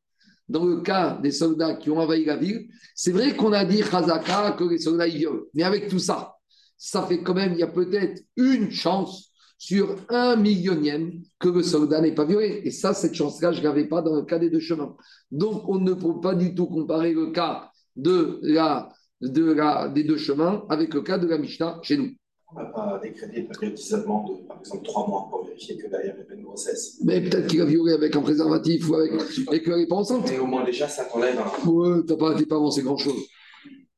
Dans le cas des soldats qui ont envahi la ville, c'est vrai qu'on a dit Khazaka que les soldats violent. Mais avec tout ça, ça fait quand même, il y a peut-être une chance sur un millionième que le soldat n'est pas violé. Et ça, cette chance-là, je ne l'avais pas dans le cas des deux chemins. Donc, on ne peut pas du tout comparer le cas des deux chemins avec le cas de la Mishnah chez nous. On n'a pas décrété le périodisation de, par exemple, trois mois pour vérifier que derrière il y avait une grossesse. Mais peut-être qu'il a violé avec un préservatif ou avec, et qu'elle n'est pas enceinte. Mais au moins, déjà, ça t'enlève un. Ouais, tu n'as pas, pas avancé grand-chose.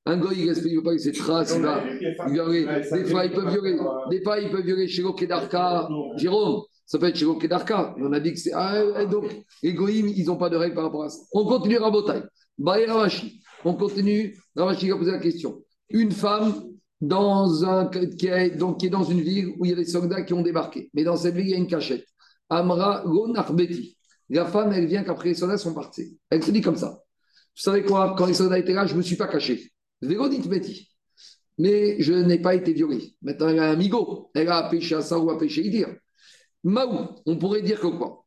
Un gars, il ne veut pas que ses traces, il va violer. Des fois, il peut violer. Des fois, il peut violer chez Kedarka. Jérôme, ça peut être chez Kedarka. On a dit que c'est. Ah, donc, les goïms, ils n'ont pas de règles par rapport à ça. On continue Rabotai. Baye Ravashi. On continue. Ravashi a posé la question. Une femme dans un, qui, est, donc, qui est dans une ville où il y a des soldats qui ont débarqué. Mais dans cette ville, il y a une cachette. Amra Gonarbeti. La femme, elle vient qu'après les soldats sont partis. Elle se dit comme ça. Vous savez quoi? Quand les soldats étaient là, je ne me suis pas caché. Mais je n'ai pas été violée. Maintenant, elle a un migo. Elle a péché à ça ou à péché dire. Maou, on pourrait dire que quoi?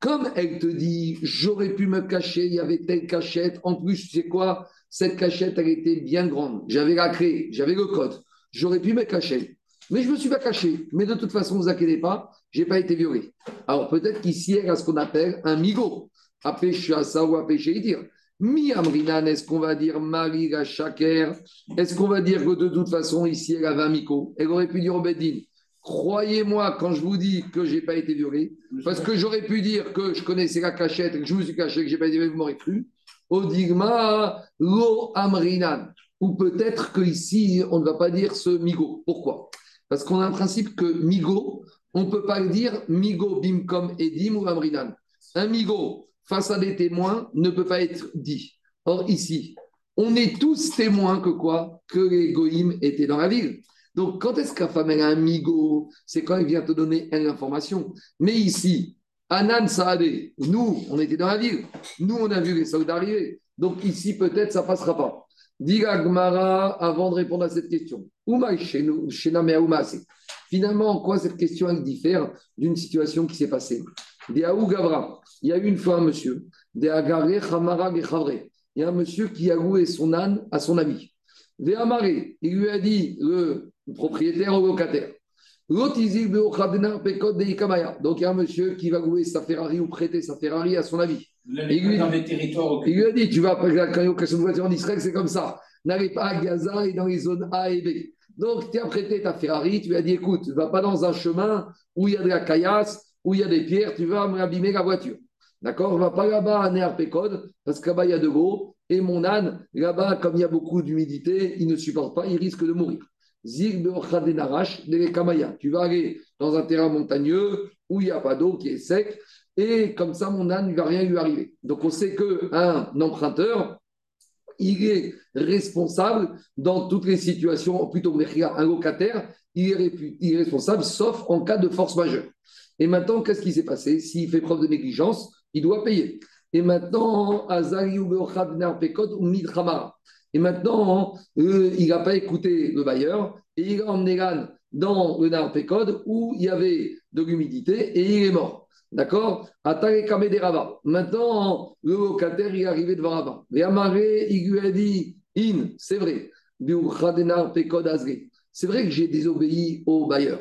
Comme elle te dit, j'aurais pu me cacher, il y avait telle cachette. En plus, tu sais quoi? Cette cachette, elle était bien grande. J'avais la clé, j'avais le code. J'aurais pu me cacher. Mais je ne me suis pas caché. Mais de toute façon, ne vous inquiétez pas, je n'ai pas été violée. Alors peut-être qu'ici, elle a ce qu'on appelle un migo. À péché à ça ou à péché dire. Mi Amrinan, est-ce qu'on va dire Marie la Est-ce qu'on va dire que de toute façon, ici, elle avait un micro Elle aurait pu dire au Bedin Croyez-moi quand je vous dis que je n'ai pas été violé, parce que j'aurais pu dire que je connaissais la cachette et que je me suis caché, que je n'ai pas été violé, vous m'aurez cru. Odigma, lo amrinan. Ou peut-être qu'ici, on ne va pas dire ce migo. Pourquoi? Parce qu'on a un principe que migo, on ne peut pas dire migo bimkom edim ou amrinan. Un migo, face à des témoins ne peut pas être dit. Or, ici, on est tous témoins que quoi? Que les goïms étaient dans la ville. Donc, quand est-ce qu'un femme a un migo? C'est quand il vient te donner l'information. Mais ici, Anan Saadé, nous, on était dans la ville. Nous, on a vu les soldats arriver. Donc, ici, peut-être, ça ne passera pas. Diga Gmara, avant de répondre à cette question. Finalement, en quoi cette question elle diffère d'une situation qui s'est passée? Gavra, il y a eu une fois un monsieur, il y a un monsieur qui a loué son âne à son ami. il lui a dit, le propriétaire ou locataire, donc il y a un monsieur qui va louer sa Ferrari ou prêter sa Ferrari à son ami. Il lui, il lui a dit, tu vas, quand il y a une voiture en Israël, c'est comme ça. N'allez pas à Gaza et dans les zones A et B. Donc, tu as prêté ta Ferrari, tu lui as dit, écoute, ne va pas dans un chemin où il y a de la caillasse, où il y a des pierres, tu vas m'abîmer la voiture. D'accord? Va pas là-bas à Néarpécode, parce que là-bas, il y a de l'eau. Et mon âne, là-bas, comme il y a beaucoup d'humidité, il ne supporte pas, il risque de mourir. Tu vas aller dans un terrain montagneux où il n'y a pas d'eau, qui est sec, et comme ça, mon âne, ne va rien lui arriver. Donc, on sait qu'un emprunteur, il est responsable dans toutes les situations, plutôt un locataire, il est responsable, sauf en cas de force majeure. Et maintenant, qu'est-ce qui s'est passé? S'il fait preuve de négligence, il doit payer. Et maintenant, et maintenant, euh, il n'a pas écouté le bailleur et il a emmené l'âne dans le Narpécode où il y avait de l'humidité et il est mort. D'accord? Maintenant, le locataire, est arrivé devant Rabat. Et il lui a dit In, c'est vrai. C'est vrai que j'ai désobéi au bailleur.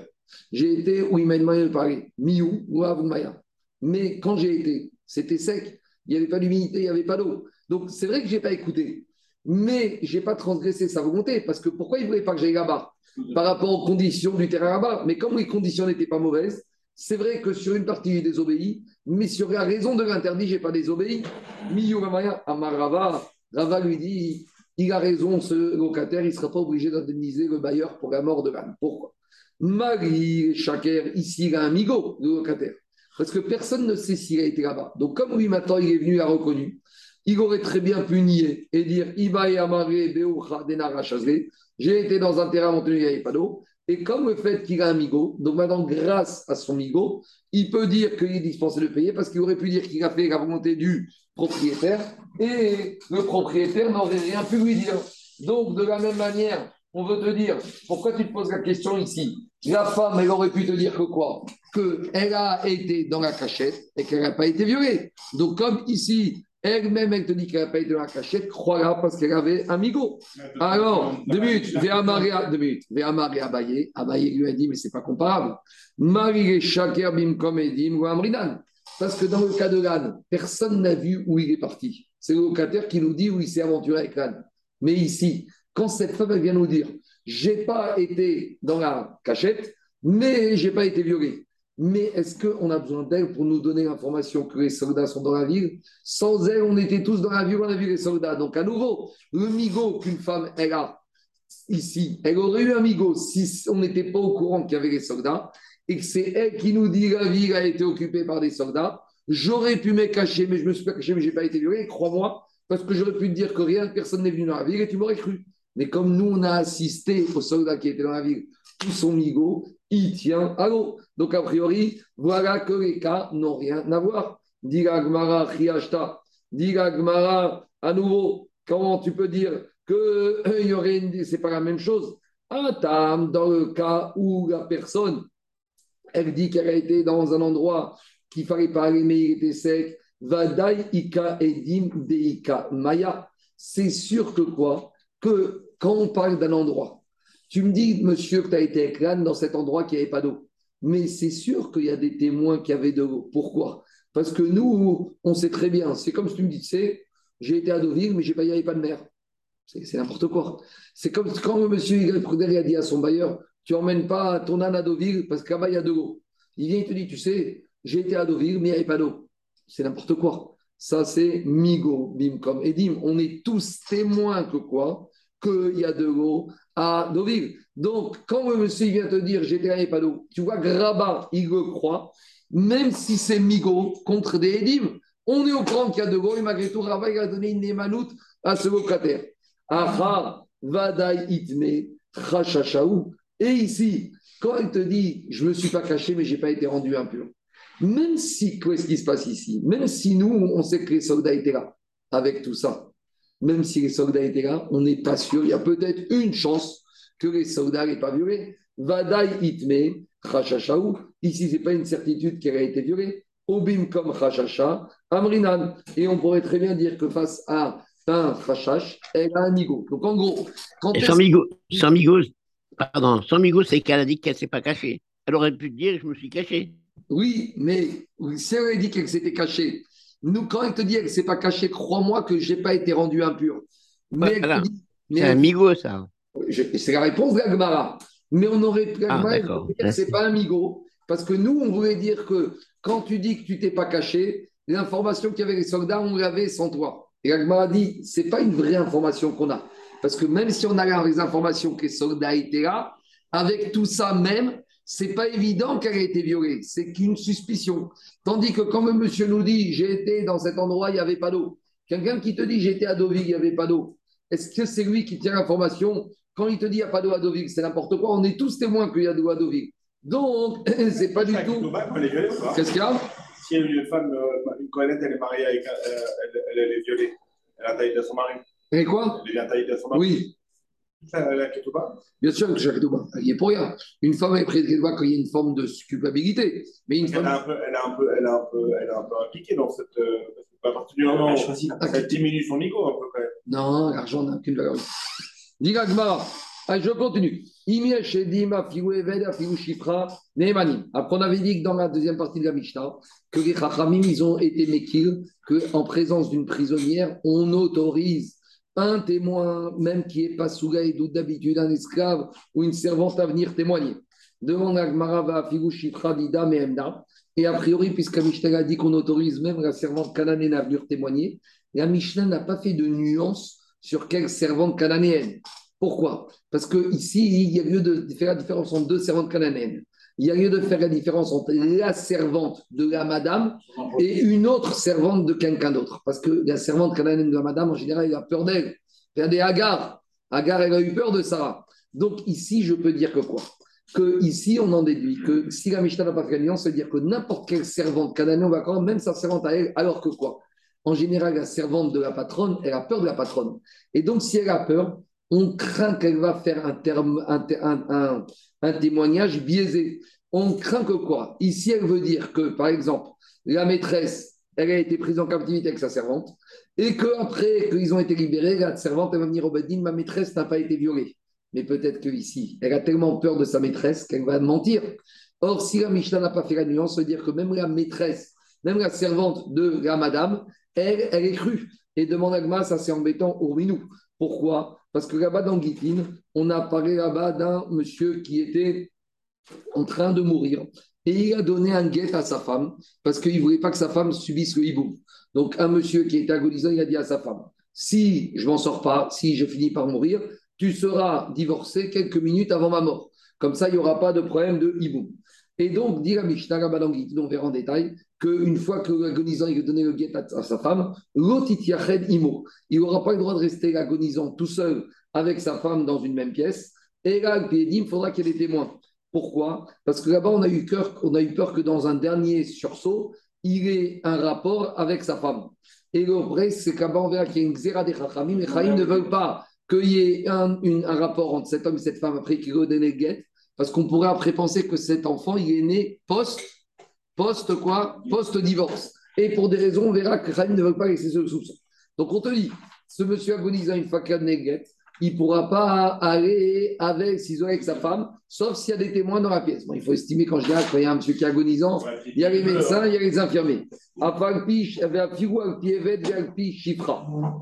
J'ai été où il m'a demandé de parler, Miou ou Maya. Mais quand j'ai été, c'était sec, il n'y avait pas d'humidité, il n'y avait pas d'eau. Donc c'est vrai que je n'ai pas écouté, mais je n'ai pas transgressé sa volonté, parce que pourquoi il ne voulait pas que j'aille là-bas Par rapport aux conditions du terrain là-bas? Mais comme les conditions n'étaient pas mauvaises, c'est vrai que sur une partie, j'ai désobéi, mais sur la raison de l'interdit, je n'ai pas désobéi. Miou Maya, Amarava, Rava lui dit il a raison, ce locataire, il ne sera pas obligé d'indemniser le bailleur pour la mort de l'âne. Pourquoi? Marie Chaker, ici, il a un migo, le locataire. Parce que personne ne sait s'il a été là-bas. Donc, comme lui, maintenant, il est venu, il a reconnu, il aurait très bien pu nier et dire Iba et Amare J'ai été dans un terrain montagneux, il n'y avait pas d'eau. Et comme le fait qu'il a un migo, donc maintenant, grâce à son migo, il peut dire qu'il est dispensé de payer parce qu'il aurait pu dire qu'il a fait la volonté du propriétaire et le propriétaire n'aurait rien pu lui dire. Donc, de la même manière, on veut te dire, pourquoi tu te poses la question ici? La femme, elle aurait pu te dire que quoi? Qu'elle a été dans la cachette et qu'elle n'a pas été violée. Donc, comme ici, elle-même, elle te dit qu'elle pas été dans la cachette, crois-la parce qu'elle avait un migo. Alors, deux minutes, Véamaria, deux minutes, Véamaria Abaye, Abaye lui a dit, mais c'est pas comparable. Marie Shaker Bimkom Edim ou Amrinan. Parce que dans le cas de l'âne, personne n'a vu où il est parti. C'est le locataire qui nous dit où il s'est aventuré avec l'âne. Mais ici, quand cette femme vient nous dire, j'ai pas été dans la cachette, mais j'ai pas été violée. Mais est-ce qu'on a besoin d'elle pour nous donner l'information que les soldats sont dans la ville? Sans elle, on était tous dans la ville, on a vu les soldats. Donc, à nouveau, le migo qu'une femme, elle a ici, elle aurait eu un migo si on n'était pas au courant qu'il y avait les soldats et que c'est elle qui nous dit la ville a été occupée par des soldats. J'aurais pu me cacher, mais je me suis pas caché, mais je n'ai pas été violé. Crois-moi, parce que j'aurais pu te dire que rien, personne n'est venu dans la ville et tu m'aurais cru. Mais comme nous, on a assisté aux soldats qui étaient dans la ville, tout son migo, il tient à l'eau. Donc, a priori, voilà que les cas n'ont rien à voir. Diga Gmara, Riashta. Diga Gmara, à nouveau, comment tu peux dire que euh, y aurait c'est pas la même chose Atam, dans le cas où la personne, elle dit qu'elle a été dans un endroit qu'il fallait pas aller, mais il était sec, Vadai Ika Edim Deika Maya. C'est sûr que quoi? Que quand on parle d'un endroit, tu me dis, monsieur, que tu as été avec dans cet endroit qui n'y avait pas d'eau. Mais c'est sûr qu'il y a des témoins qui avaient de l'eau. Pourquoi Parce que nous, on sait très bien. C'est comme si tu me dis, tu sais, j'ai été à Deauville, mais j'ai pas, il n'y avait pas de mer. C'est n'importe quoi. C'est comme quand le monsieur Pruder a dit à son bailleur, tu n'emmènes pas ton âne à Deauville parce qu'à bas il y a de l'eau. Il vient, il te dit, tu sais, j'ai été à Deauville, mais il n'y avait pas d'eau. C'est n'importe quoi. Ça, c'est Migo, Bimcom. Et Dim, on est tous témoins que quoi? Qu'il y a de l'eau à Deauville. Donc, quand le monsieur vient te dire j'étais à pas d'eau, tu vois, Grabat, il le croit, même si c'est Migo contre des Edim, on est au courant qu'il y a de l'eau et malgré tout, Rabat, il a donné une émanoute à ce locataire. Aha, Vadai Itme, Chachashaou. Et ici, quand il te dit je ne me suis pas caché, mais je n'ai pas été rendu impur, même si, qu'est-ce qui se passe ici? Même si nous, on sait que les soldats étaient là, avec tout ça, même si les soldats étaient là, on n'est pas sûr. Il y a peut-être une chance que les soldats n'aient pas violé. Vadai itme, chachashaou. Ici, ce n'est pas une certitude qu'elle a été violée. Obim comme chachasha, amrinan. Et on pourrait très bien dire que face à un chachash, elle a un migo. Donc en gros, quand. Et sans migo, sans migo, pardon, sans migo, c'est qu'elle a dit qu'elle ne s'est pas cachée. Elle aurait pu dire je me suis caché. Oui, mais si elle avait dit qu'elle s'était cachée, nous, quand elle te dit qu'elle ne s'est pas cachée, crois-moi que je n'ai pas été rendu impur. Mais c'est un migo, ça. C'est la réponse de la Mais on aurait pu ah, que c'est pas un migo. Parce que nous, on voulait dire que quand tu dis que tu t'es pas caché, l'information qu'il y avait les soldats, on l'avait sans toi. Et la dit, c'est pas une vraie information qu'on a. Parce que même si on a les informations que les soldats étaient là, avec tout ça même, c'est pas évident qu'elle ait été violée, c'est qu'une suspicion. Tandis que quand le monsieur nous dit j'ai été dans cet endroit, il n'y avait pas d'eau. Quelqu'un qui te dit j'étais à Deauville, il n'y avait pas d'eau. Est-ce que c'est lui qui tient l'information Quand il te dit il n'y a pas d'eau à Deauville, c'est n'importe quoi. On est tous témoins qu'il y a de l'eau à Deauville. Donc, c'est pas du tout. Qu'est-ce qu'il y a? Si une femme, euh, une connaître, elle est mariée avec. Euh, elle, elle, est violée. Elle a taillé de son mari. Et quoi? Elle est taillé de son mari. Oui. Bien sûr que chaque Ketouba, il est pour rien. Une femme est prise Ketouba quand il y a une forme de culpabilité. Mais une femme... elle, a un peu, elle, a un peu, elle, a un peu, elle a un peu impliqué dans cette. Euh, à partir du moment où elle diminue son ego un peu quand même. Non, l'argent n'a aucune valeur. Diga Gmara. je continue. Après, on avait dit que dans la deuxième partie de la Mishnah, que les Chachamim, ils ont été méquilles, qu'en présence d'une prisonnière, on autorise un témoin, même qui n'est pas sous ou d'habitude un esclave ou une servante à venir témoigner. Demande à Gmarava, Figushitra, Dida, Mehemda. Et a priori, puisque Mishnah a dit qu'on autorise même la servante cananéenne à venir témoigner, la Mishnah n'a pas fait de nuance sur quelle servante cananéenne. Pourquoi? Parce qu'ici, il y a lieu de faire la différence entre deux servantes cananéennes il y a lieu de faire la différence entre la servante de la madame et une autre servante de quelqu'un d'autre. Parce que la servante canadienne de la madame, en général, elle a peur d'elle. Regardez Agar. Agar, elle a eu peur de Sarah. Donc ici, je peux dire que quoi? Que ici, on en déduit que si la Mishnah n'a pas fait la c'est-à-dire que n'importe quelle servante cananéenne, on va quand même sa servante à elle, alors que quoi? En général, la servante de la patronne, elle a peur de la patronne. Et donc, si elle a peur, on craint qu'elle va faire un, témoignage biaisé. On craint que quoi? Ici, elle veut dire que, par exemple, la maîtresse, elle a été prise en captivité avec sa servante, et qu'après qu'ils ont été libérés, la servante, elle va venir au Bedin, ma maîtresse n'a pas été violée. Mais peut-être qu'ici, elle a tellement peur de sa maîtresse qu'elle va mentir. Or, si la Mishnah n'a pas fait la nuance, ça veut dire que même la maîtresse, même la servante de la madame, elle, elle est crue. Et demande à ça c'est embêtant au minou. Pourquoi? Parce que là-bas dans Gitin, on a parlé là-bas d'un monsieur qui était en train de mourir. Et il a donné un guet à sa femme parce qu'il ne voulait pas que sa femme subisse le hibou. Donc, un monsieur qui était agonisant, il a dit à sa femme Si je m'en sors pas, si je finis par mourir, tu seras divorcé quelques minutes avant ma mort. Comme ça, il n'y aura pas de problème de hibou. Et donc, dit la Mishnah, on verra en détail, qu'une fois que l'agonisant a donné le guet à, sa femme, imo. Il n'aura pas le droit de rester l'agonisant tout seul avec sa femme dans une même pièce. Et là, il faudra qu'il y ait des témoins. Pourquoi? Parce que là-bas, on, a eu peur, que dans un dernier sursaut, il ait un rapport avec sa femme. Et le vrai, c'est qu'à on verra qu'il y a une xéra des chachamim. Les chachamim ne veulent pas qu'il y ait un, rapport entre cet homme et cette femme après qu'il ait donné guette, parce qu'on pourrait après penser que cet enfant, il est né post, post quoi? Post-divorce. Et pour des raisons, on verra que les ne veulent pas laisser ce soupçon. Donc on te dit, ce monsieur agonisant une fois qu'il il ne pourra pas aller avec, s'isoler avec sa femme, sauf s'il y a des témoins dans la pièce. il faut estimer qu'en général, quand il y a un monsieur qui est agonisant, il y a les médecins, il y a les infirmiers.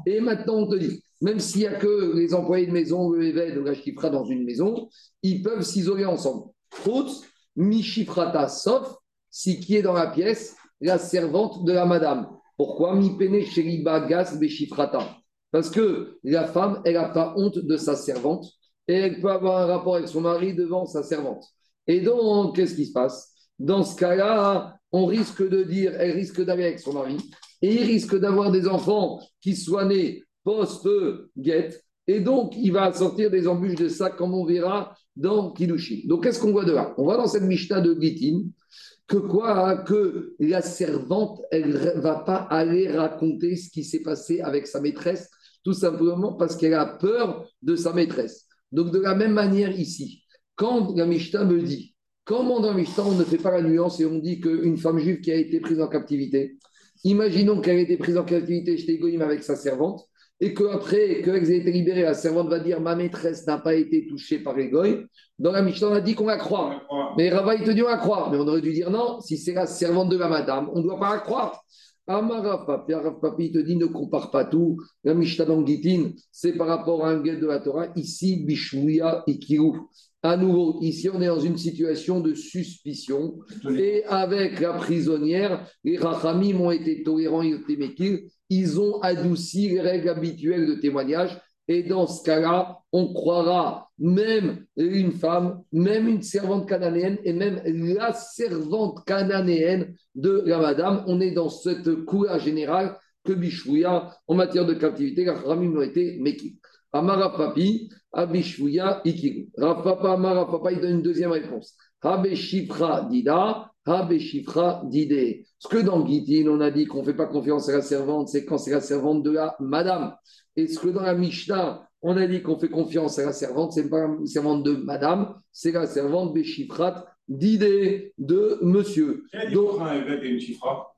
Et maintenant, on te dit, même s'il n'y a que les employés de maison, le évêque ou la chifra dans une maison, ils peuvent s'isoler ensemble. Faute, mi chifrata, sauf si qui est dans la pièce, la servante de la madame. Pourquoi mi pene sheriba gas be chifrata Parce que la femme, elle n'a pas honte de sa servante et elle peut avoir un rapport avec son mari devant sa servante. Et donc, qu'est-ce qui se passe? Dans ce cas-là, on risque de dire, elle risque d'aller avec son mari et il risque d'avoir des enfants qui soient nés post-guette. Et donc, il va sortir des embûches de ça, comme on verra dans Kidushi. Donc, qu'est-ce qu'on voit de là? On voit dans cette Mishnah de Gitin que quoi Que la servante, elle ne va pas aller raconter ce qui s'est passé avec sa maîtresse, tout simplement parce qu'elle a peur de sa maîtresse. Donc, de la même manière ici, quand la Mishnah me dit, comment dans la Mishnah on ne fait pas la nuance et on dit qu'une femme juive qui a été prise en captivité, imaginons qu'elle a été prise en captivité chez Egoïm avec sa servante, et qu'après, qu'elle ait été libérée, la servante va dire Ma maîtresse n'a pas été touchée par les Dans la Mishnah, on a dit qu'on la croit. Mais Rava, il te dit on la croit. Mais on aurait dû dire non, si c'est la servante de la madame, on ne doit pas la croire. Amara Papi, il te dit ne compare pas tout. La Mishnah dans c'est par rapport à un guet de la Torah. Ici, Bishouya et Kirou. À nouveau, ici, on est dans une situation de suspicion. Et avec la prisonnière, les Rachamim ont été tolérants et ils ont adouci les règles habituelles de témoignage. Et dans ce cas-là, on croira même une femme, même une servante cananéenne et même la servante cananéenne de la madame. On est dans cette couleur générale que Bishouya, en matière de captivité, la Ramim ont été Meki. Amara Papi, Abishouya, Ikiru. Rafapa, Amara Papa, il donne une deuxième réponse. Habeshifra Dida, Habeshifra Dide. Ce que dans Gitin, on a dit qu'on ne fait pas confiance à la servante, c'est quand c'est la servante de la madame. Et ce que dans la Mishnah, on a dit qu'on fait confiance à la servante, c'est pas la servante de madame, c'est la servante Beshifrat d'idée de monsieur. Quelle Donc, un évêque et une chifra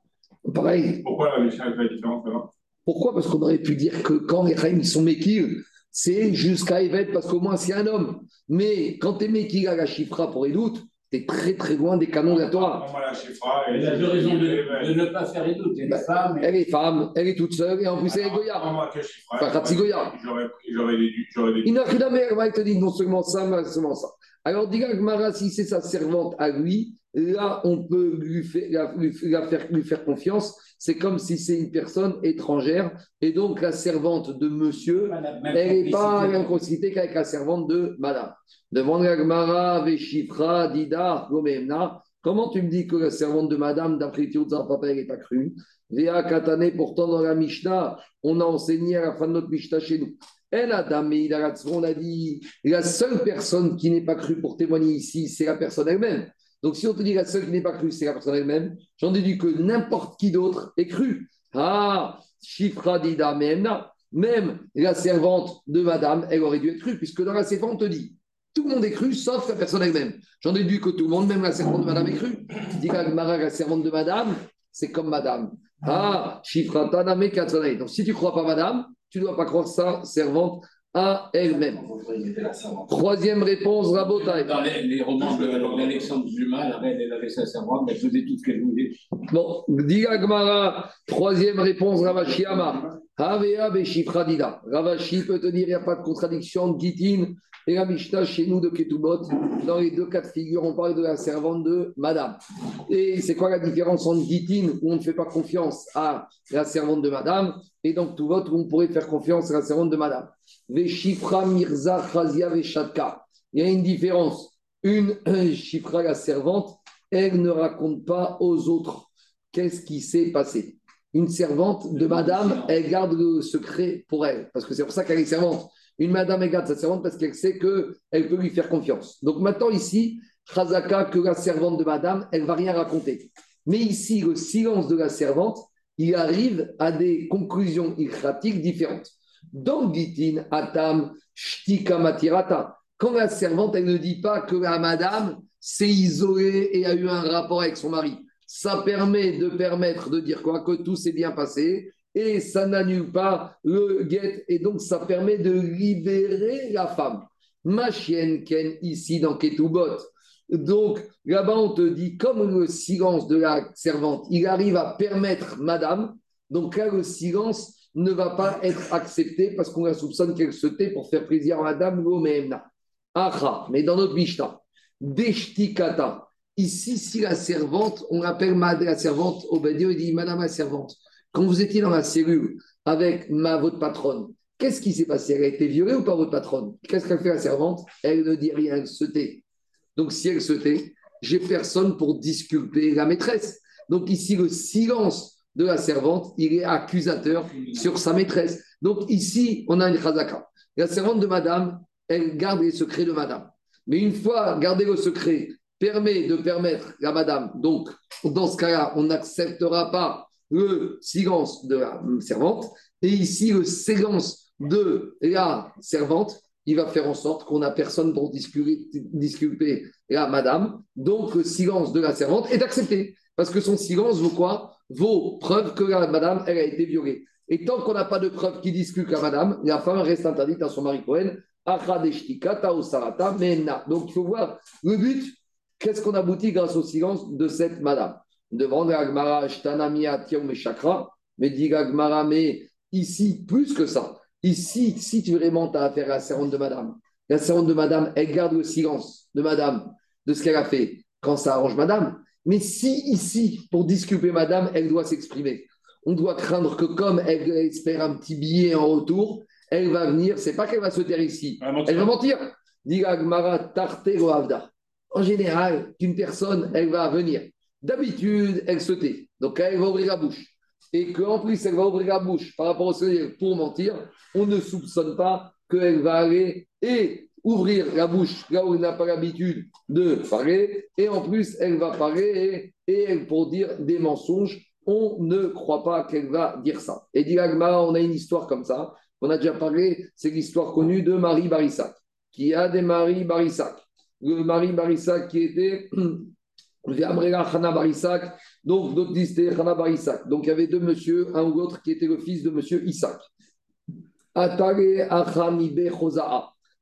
Pareil. Pourquoi la Mishnah est différente Pourquoi? Parce qu'on aurait pu dire que quand les Chaim sont méquilles, c'est jusqu'à évêque parce qu'au moins c'est un homme. Mais quand tu es méquille à la chifra pour les doutes, très très loin des canons de la Torah. Elle a deux raisons de, de, ne pas faire les doutes. Elle est bah, femme. Elle est femme, elle est toute seule et en plus elle est Goya. Enfin, Goya. J'aurais. Il rien à elle te dit non seulement ça, mais seulement ça. Alors, dit Gmara, si c'est sa servante à lui, là, on peut lui faire, lui, faire, lui faire confiance. C'est comme si c'est une personne étrangère. Et donc, la servante de monsieur, elle n'est pas même proximité qu'avec la servante de madame. Demande Gmara, Veshifra, Dida, Gomemna. Comment tu me dis que la servante de madame, d'après papa, elle n'est pas crue Véa Katane, pourtant dans la Mishnah, on a enseigné à la fin de notre Mishnah chez nous Elle, Adam, mais il a, on a dit, la seule personne qui n'est pas crue pour témoigner ici, c'est la personne elle-même. Donc, si on te dit la seule qui n'est pas crue, c'est la personne elle-même, j'en déduis que n'importe qui d'autre est cru. Ah, Shifra Dida même la servante de madame, elle aurait dû être crue, puisque dans la servante, on te dit, tout le monde est cru, sauf la personne elle-même. J'en déduis que tout le monde, même la servante de madame, est crue. Dit la servante de madame, c'est comme madame. Ah, Shifra Taname Donc, si tu ne crois pas madame, tu ne dois pas croire sa servante à elle-même. Troisième réponse, Rabotai. Dans les, les romans d'Alexandre Dumas, la reine, elle avait sa servante, elle faisait tout ce qu'elle voulait. Bon, Diga Gmara, troisième réponse, Ravashi Ama. Havea Beshifradida. Ravashi peut te dire, il n'y a pas de contradiction de Gitin et la Mishnah chez nous de Ketubot. Dans les deux cas de figure, on parle de la servante de Madame. Et c'est quoi la différence entre Gitin, où on ne fait pas confiance à la servante de Madame, et donc tout vote où on pourrait faire confiance à la servante de madame? Veshifra Mirza Khazia Veshatka. Il y a une différence. Une Shifra, la servante, elle ne raconte pas aux autres qu'est-ce qui s'est passé. Une servante de madame, elle garde le secret pour elle, parce que c'est pour ça qu'elle est servante. Une madame, elle garde sa servante parce qu'elle sait qu'elle peut lui faire confiance. Donc maintenant, ici, Khazaka, que la servante de madame, elle ne va rien raconter. Mais ici, le silence de la servante, il arrive à des conclusions ilkratiques différentes. Dans Gitin, Atam, Shtika Matirata, quand la servante, elle ne dit pas que la madame s'est isolée et a eu un rapport avec son mari, ça permet de permettre de dire quoi? Que tout s'est bien passé et ça n'annule pas le guet et donc ça permet de libérer la femme. Ma chienne Ken, ici dans Ketubot, donc là-bas, on te dit, comme le silence de la servante, il arrive à permettre madame, donc là, le silence ne va pas être accepté parce qu'on la soupçonne qu'elle se tait pour faire plaisir à madame Lomemna. Acha, mais dans notre Mishnah, Deshtikata. Ici, si la servante, on appelle la servante Obedio, il dit Madame la servante, quand vous étiez dans la cellule avec ma, votre patronne, qu'est-ce qui s'est passé? Elle a été violée ou pas votre patronne? Qu'est-ce qu'elle fait la servante? Elle ne dit rien, elle se tait. Donc, si elle se tait, j'ai personne pour disculper la maîtresse. Donc, ici, le silence de la servante, il est accusateur sur sa maîtresse. Donc, ici, on a une chazaka. La servante de madame, elle garde les secrets de madame. Mais une fois gardé le secret, permet de permettre à madame, donc, dans ce cas-là, on n'acceptera pas le silence de la servante. Et ici, le silence de la servante, il va faire en sorte qu'on n'a personne pour disculper, la madame. Donc, le silence de la servante est accepté. Parce que son silence vaut quoi? Vaut preuve que la madame, elle a été violée. Et tant qu'on n'a pas de preuve qui discute la madame, la femme reste interdite à son mari Cohen. Donc, il faut voir le but. Qu'est-ce qu'on aboutit grâce au silence de cette madame? Devant Agmara, Chakra, mais dit Agmara, mais ici, plus que ça. Ici, si tu vraiment as affaire à la servante de madame, la servante de madame, elle garde le silence de madame, de ce qu'elle a fait, quand ça arrange madame. Mais si ici, pour disculper madame, elle doit s'exprimer, on doit craindre que comme elle espère un petit billet en retour, elle va venir, c'est pas qu'elle va se taire ici, elle va mentir. En général, qu'une personne, elle va venir. D'habitude, elle se tait. Donc, elle va ouvrir la bouche et qu'en plus elle va ouvrir la bouche par rapport au soleil pour mentir, on ne soupçonne pas qu'elle va aller et ouvrir la bouche là où elle n'a pas l'habitude de parler, et en plus elle va parler et, elle pour dire des mensonges. On ne croit pas qu'elle va dire ça. Et dit on a une histoire comme ça. On a déjà parlé, c'est l'histoire connue de Marie Barissac, qui a des Marie Barissac. Le Marie Barissac qui était donc d'autres disent Hana Barissac. Donc il y avait deux monsieur, un ou l'autre qui était le fils de monsieur Isaac.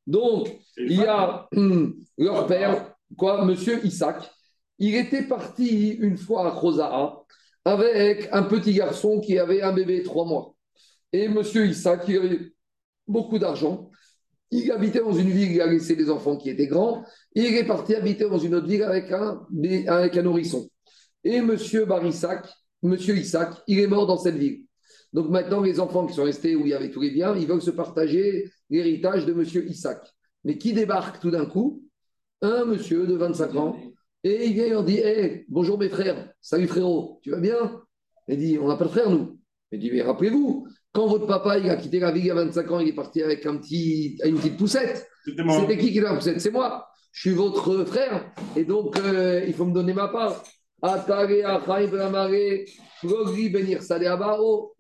Donc il y a leur père, quoi, monsieur Isaac. Il était parti une fois à Chosaa avec un petit garçon qui avait un bébé trois mois. Et monsieur Isaac, il avait beaucoup d'argent. Il habitait dans une ville, il a laissé des enfants qui étaient grands, il est parti habiter dans une autre ville avec un, nourrisson. Et monsieur Barissac, monsieur Isaac, il est mort dans cette ville. Donc maintenant, les enfants qui sont restés où il y avait tous les biens, ils veulent se partager l'héritage de monsieur Isaac. Mais qui débarque tout d'un coup? Un monsieur de 25 ans, et il vient et leur dit hey, Bonjour mes frères, salut frérot, tu vas bien? Il dit On n'a pas de frère, nous. Il dit Mais rappelez-vous, Quand votre papa il a quitté la ville il y a 25 ans, il est parti avec un petit, une petite poussette. C'était qui qui l'a la poussette? C'est moi. Je suis votre frère. Et donc, euh, il faut me donner ma part.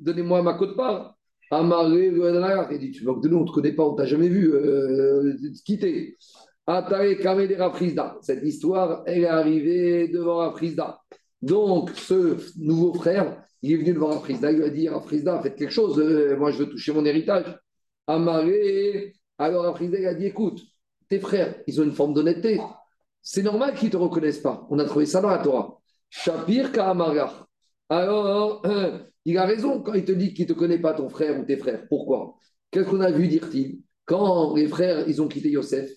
Donnez-moi ma cote part. Amaré, il dit Tu veux que nous, on ne te connaît pas, on ne t'a jamais vu euh, quitter. Cette histoire, elle est arrivée devant Rafrizda. Donc, ce nouveau frère, il est venu devant Rafrizda, il lui a dit Rafrizda, faites quelque chose, euh, moi je veux toucher mon héritage. Amaré, alors Rafrizda, il a dit Écoute, tes frères, ils ont une forme d'honnêteté. C'est normal qu'ils ne te reconnaissent pas. On a trouvé ça dans la Torah. Shapir Ka'amagar. Alors, euh, il a raison quand il te dit qu'il ne te connaît pas, ton frère ou tes frères. Pourquoi? Qu'est-ce qu'on a vu, dire-t-il Quand les frères, ils ont quitté Yosef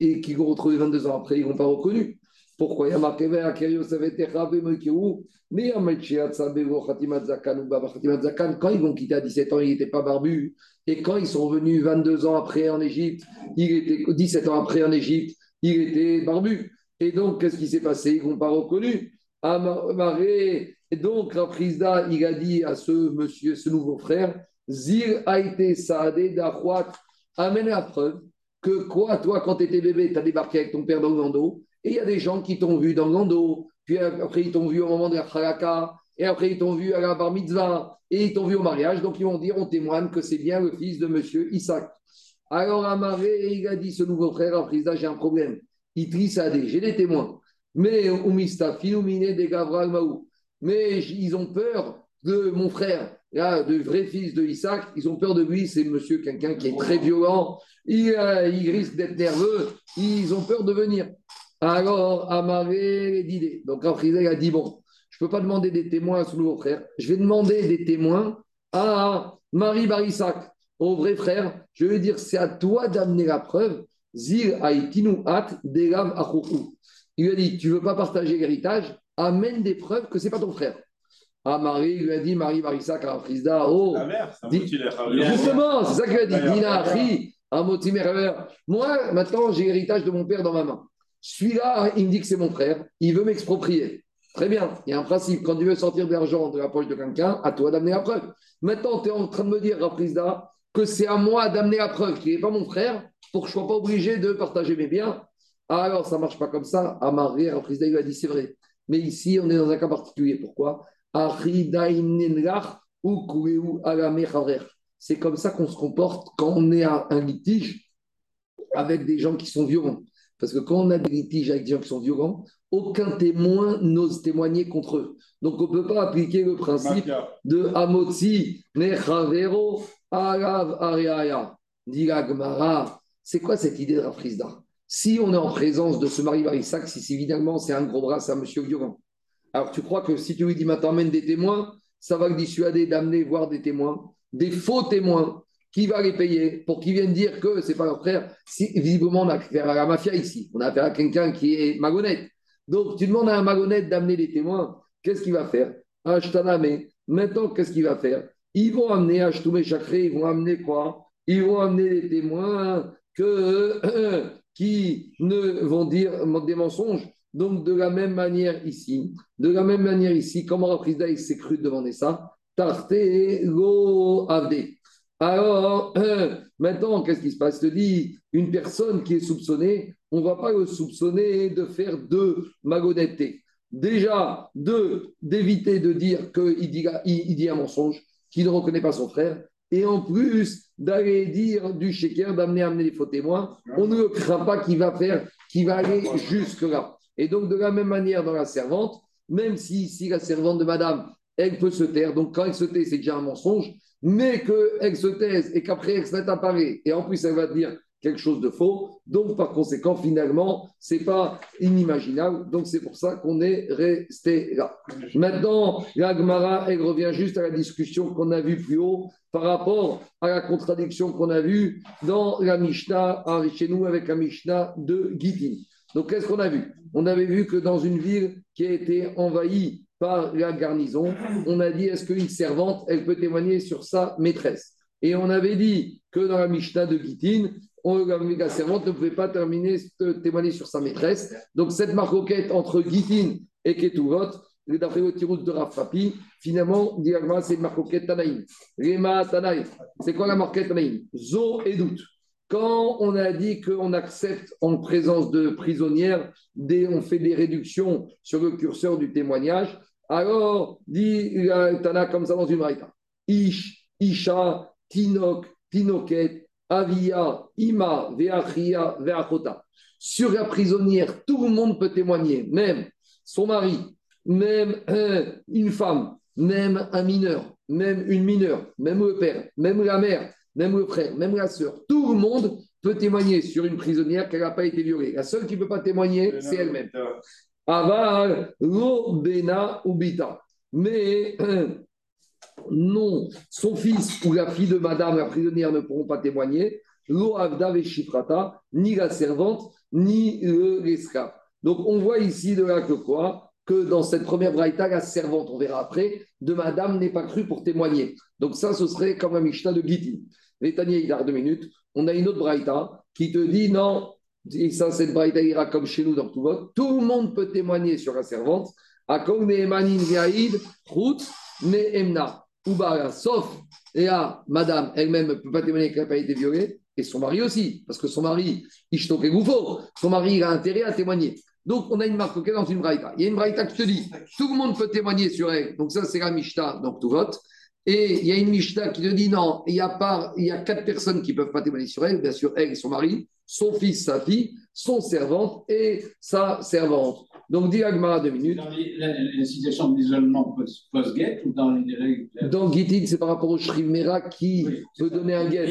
et qu'ils l'ont retrouvé 22 ans après, ils ne l'ont pas reconnu. Pourquoi Il y a marqué quand ils vont quitter à 17 ans, il n'était pas barbu. Et quand ils sont venus 22 ans après en Égypte, il était 17 ans après en Égypte, il était barbu. Et donc, qu'est-ce qui s'est passé? Ils ne pas reconnu. Amaré. Et donc, Raprisda, il a dit à ce monsieur, ce nouveau frère, Zir a été saadé d'Achouat, amène la preuve que quoi, toi, quand tu étais bébé, tu as débarqué avec ton père dans le landau, et il y a des gens qui t'ont vu dans le landau, puis après ils t'ont vu au moment de la Khalaka, et après ils t'ont vu à la bar mitzvah, et ils t'ont vu au mariage, donc ils vont dire, on témoigne que c'est bien le fils de monsieur Isaac. Alors Amaré, il a dit, ce nouveau frère, Raprisda, j'ai un problème. Il Sadé, j'ai des témoins. Mais de. Mais ils ont peur de mon frère, là, le vrai fils de Isaac, ils ont peur de lui, c'est monsieur quelqu'un qui est très violent, il, euh, il risque d'être nerveux, ils ont peur de venir. Alors, Amaré d'idée. Donc, Raprisda a dit bon, je ne peux pas demander des témoins à son nouveau frère, je vais demander des témoins à Marie Barissac, au vrai frère. Je vais dire c'est à toi d'amener la preuve. Zir Aitinu At Delav il lui a dit, tu ne veux pas partager l'héritage? Amène des preuves que ce n'est pas ton frère. Ah, Marie lui a dit, Marie Marissa Karafrizda, oh. La mère, Justement, c'est ça qu'il a dit. Dina, Moi, maintenant, j'ai l'héritage de mon père dans ma main. Celui-là, il me dit que c'est mon frère, il veut m'exproprier. Très bien, il y a un principe. Quand tu veux sortir de l'argent de la poche de quelqu'un, à toi d'amener la preuve. Maintenant, tu es en train de me dire, Rafrizda, que c'est à moi d'amener la preuve qu'il n'est pas mon frère pour que je ne sois pas obligé de partager mes biens. Ah, alors, ça ne marche pas comme ça. Amaré, Rafrizda, il a dit c'est vrai. Mais ici, on est dans un cas particulier. Pourquoi? C'est comme ça qu'on se comporte quand on est à un litige avec des gens qui sont violents. Parce que quand on a des litiges avec des gens qui sont violents, aucun témoin n'ose témoigner contre eux. Donc on ne peut pas appliquer le principe de Amotsi Nechavero Arav Ariaya. C'est quoi cette idée de Rafrizda? Si on est en présence de ce mari Barissac, si évidemment c'est un gros bras, c'est un monsieur violent. Alors tu crois que si tu lui dis maintenant amène des témoins, ça va le dissuader d'amener voir des témoins, des faux témoins, qui va les payer pour qu'ils viennent dire que c'est pas leur frère. Si, visiblement, on a affaire à la mafia ici. On a affaire à quelqu'un qui est magonnette. Donc, tu demandes à un magonnette d'amener des témoins. Qu'est-ce qu'il va faire? Mais Maintenant, qu'est-ce qu'il va faire? Ils vont amener Ashtoumé Chakré, ils vont amener quoi? Ils vont amener des témoins que qui ne vont dire des mensonges. Donc, de la même manière ici, de la même manière ici, comment Raprisda s'est cru demander ça Tarte go avde. Alors, maintenant, qu'est-ce qui se passe? Je te dis, une personne qui est soupçonnée, on ne va pas le soupçonner de faire de malhonnêteté. Déjà, de d'éviter de dire qu'il dit, il dit un mensonge, qu'il ne reconnaît pas son frère, et en plus d'aller dire du shaker, d'amener amener des faux témoins, on ne craint pas qu'il va faire, qu'il va aller jusque-là. Et donc, de la même manière, dans la servante, même si, si la servante de madame, elle peut se taire, donc quand elle se tait, c'est déjà un mensonge, mais qu'elle se taise et qu'après mette à parler, et en plus elle va dire quelque chose de faux. Donc, par conséquent, finalement, ce n'est pas inimaginable. Donc, c'est pour ça qu'on est resté là. Maintenant, la Gemara, elle revient juste à la discussion qu'on a vue plus haut par rapport à la contradiction qu'on a vue dans la Mishnah, chez nous, avec la Mishnah de Gitin. Donc, qu'est-ce qu'on a vu? On avait vu que dans une ville qui a été envahie par la garnison, on a dit est-ce qu'une servante, elle peut témoigner sur sa maîtresse? Et on avait dit que dans la Mishnah de Gitin, la servante ne pouvait pas terminer, témoigner sur sa maîtresse. Donc, cette marcoquette entre Gitin et Ketuvot, d'après le tirous de Rav Papi, finalement, c'est une Tanaïm. Rema Tanaïm. C'est quoi la marquette Tanaïm? Zo et doute. Quand on a dit qu'on accepte en présence de prisonnières, on fait des réductions sur le curseur du témoignage, alors, dit Tana comme ça dans une raïta. Ish, Isha, Tinok, Tinoket, Avia, Ima, Veachia, Veachota. Sur la prisonnière, tout le monde peut témoigner, même son mari, même euh, une femme, même un mineur, même une mineure, même le père, même la mère, même le frère, même la sœur. Tout le monde peut témoigner sur une prisonnière qu'elle n'a pas été violée. La seule qui ne peut pas témoigner, c'est elle-même. Aval, lo, bena, ubita. Mais non, son fils ou la fille de madame, la prisonnière, ne pourront pas témoigner. Lo, avda, shifrata, ni la servante, ni l'esclave. Donc on voit ici de là que quoi? Que dans cette première braïta, la servante, on verra après, de madame n'est pas crue pour témoigner. Donc ça, ce serait comme un Mishnah de Gitin. Tania, il a deux minutes. On a une autre braïta qui te dit non, et ça, cette braïta ira comme chez nous dans tout vote. Tout le monde peut témoigner sur la servante. Sauf, à madame elle-même ne peut pas témoigner qu'elle n'a pas été violée, et son mari aussi, parce que son mari, Ishtok et son mari a intérêt à témoigner. Donc, on a une marque dans une braïta. Il y a une braïta qui te dit tout le monde peut témoigner sur elle. Donc, ça, c'est la Mishnah, donc tout vote. Et il y a une Mishnah qui te dit non, il y a, pas, il y a quatre personnes qui ne peuvent pas témoigner sur elle, bien sûr, elle et son mari, son fils, sa fille, son servante et sa servante. Donc, dit Agmara deux minutes. Dans la, situation d'isolement post-get ou dans les règles Dans Gitin, c'est par rapport au Shrimera qui peut donner un get.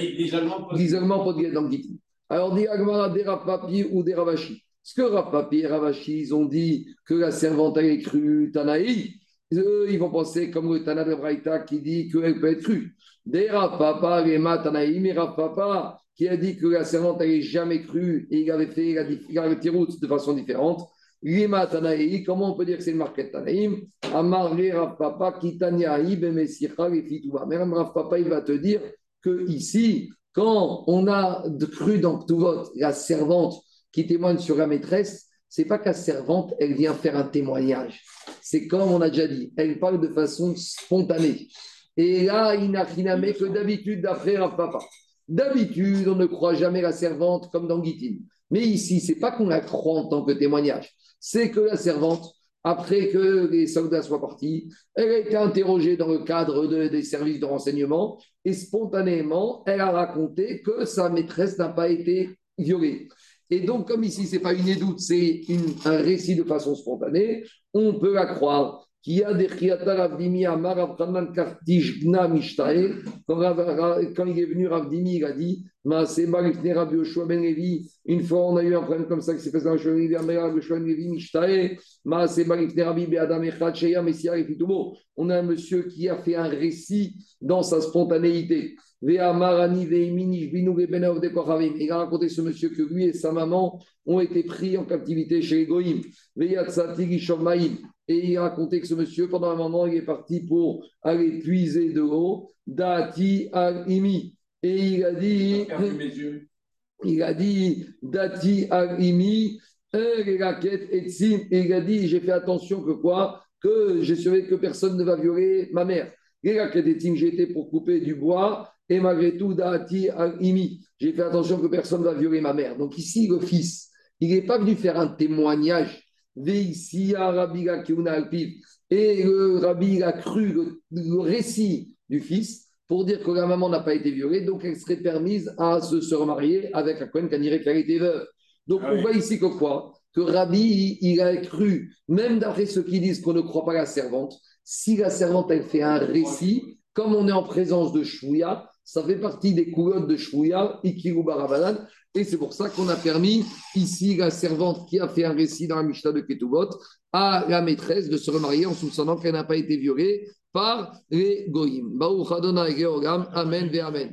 L'isolement post-get dans Gitin. Alors, dit Agmara des Rapapi ou des Ravashi. Ce que Rapapi et Ravashi, ils ont dit que la servante a cru Tanaï, eux, ils vont penser comme le Tana de Braïta qui dit qu'elle peut être crue. Des Papa, les Matanaïm et Papa qui a dit que la servante n'avait jamais cru et il avait fait la, avait de façon différente. Les Matanaïm, comment on peut dire que c'est une marquette Tanaïm? Amar Rav Papa, Kitaniaï, Bemesicha, les Fitouba. Rav Papa, il va te dire que ici, quand on a cru dans Ktuvot, la servante qui témoigne sur la maîtresse, c'est pas qu'à servante, elle vient faire un témoignage. C'est comme on a déjà dit, elle parle de façon spontanée. Et là, il n'a que d'habitude d'après un papa. D'habitude, on ne croit jamais la servante comme dans Guitine. Mais ici, c'est pas qu'on la croit en tant que témoignage, c'est que la servante, après que les soldats soient partis, elle a été interrogée dans le cadre des services de renseignement et spontanément, elle a raconté que sa maîtresse n'a pas été violée. Et donc, comme ici, ce n'est pas une édoute, c'est un récit de façon spontanée, on peut la croire. Quand il est venu, Ravdimi, il a dit Ben. Une fois, on a eu un problème comme ça qui s'est passé dans le Ben On a un monsieur qui a fait un récit dans sa spontanéité. Il a raconté ce monsieur que lui et sa maman ont été pris en captivité chez les Goïm. Et il a raconté que ce monsieur, pendant un moment, il est parti pour aller puiser de l'eau. Dati al-imi. Et il a dit. Il a dit Dati al-imi. Et il a dit J'ai fait attention que quoi? Que j'ai surveillé que personne ne va violer ma mère. J'ai été pour couper du bois et malgré tout, j'ai fait attention que personne ne va violer ma mère. Donc ici, le fils, il n'est pas venu faire un témoignage. Et le rabbi a cru le, récit du fils pour dire que la maman n'a pas été violée, donc elle serait permise à se, remarier avec la Cohen dirait qu'elle était veuve. Donc ah on voit ici que quoi? Que Rabbi, il a cru, même d'après ceux qui disent qu'on ne croit pas la servante, si la servante, elle fait un récit, comme on est en présence de Shouya, ça fait partie des coulottes de Shouya, Ikiru Barabanan, et c'est pour ça qu'on a permis ici la servante qui a fait un récit dans la Mishnah de Ketubot à la maîtresse de se remarier en soupçonnant qu'elle n'a pas été violée par les Goïm. Amen ve Amen.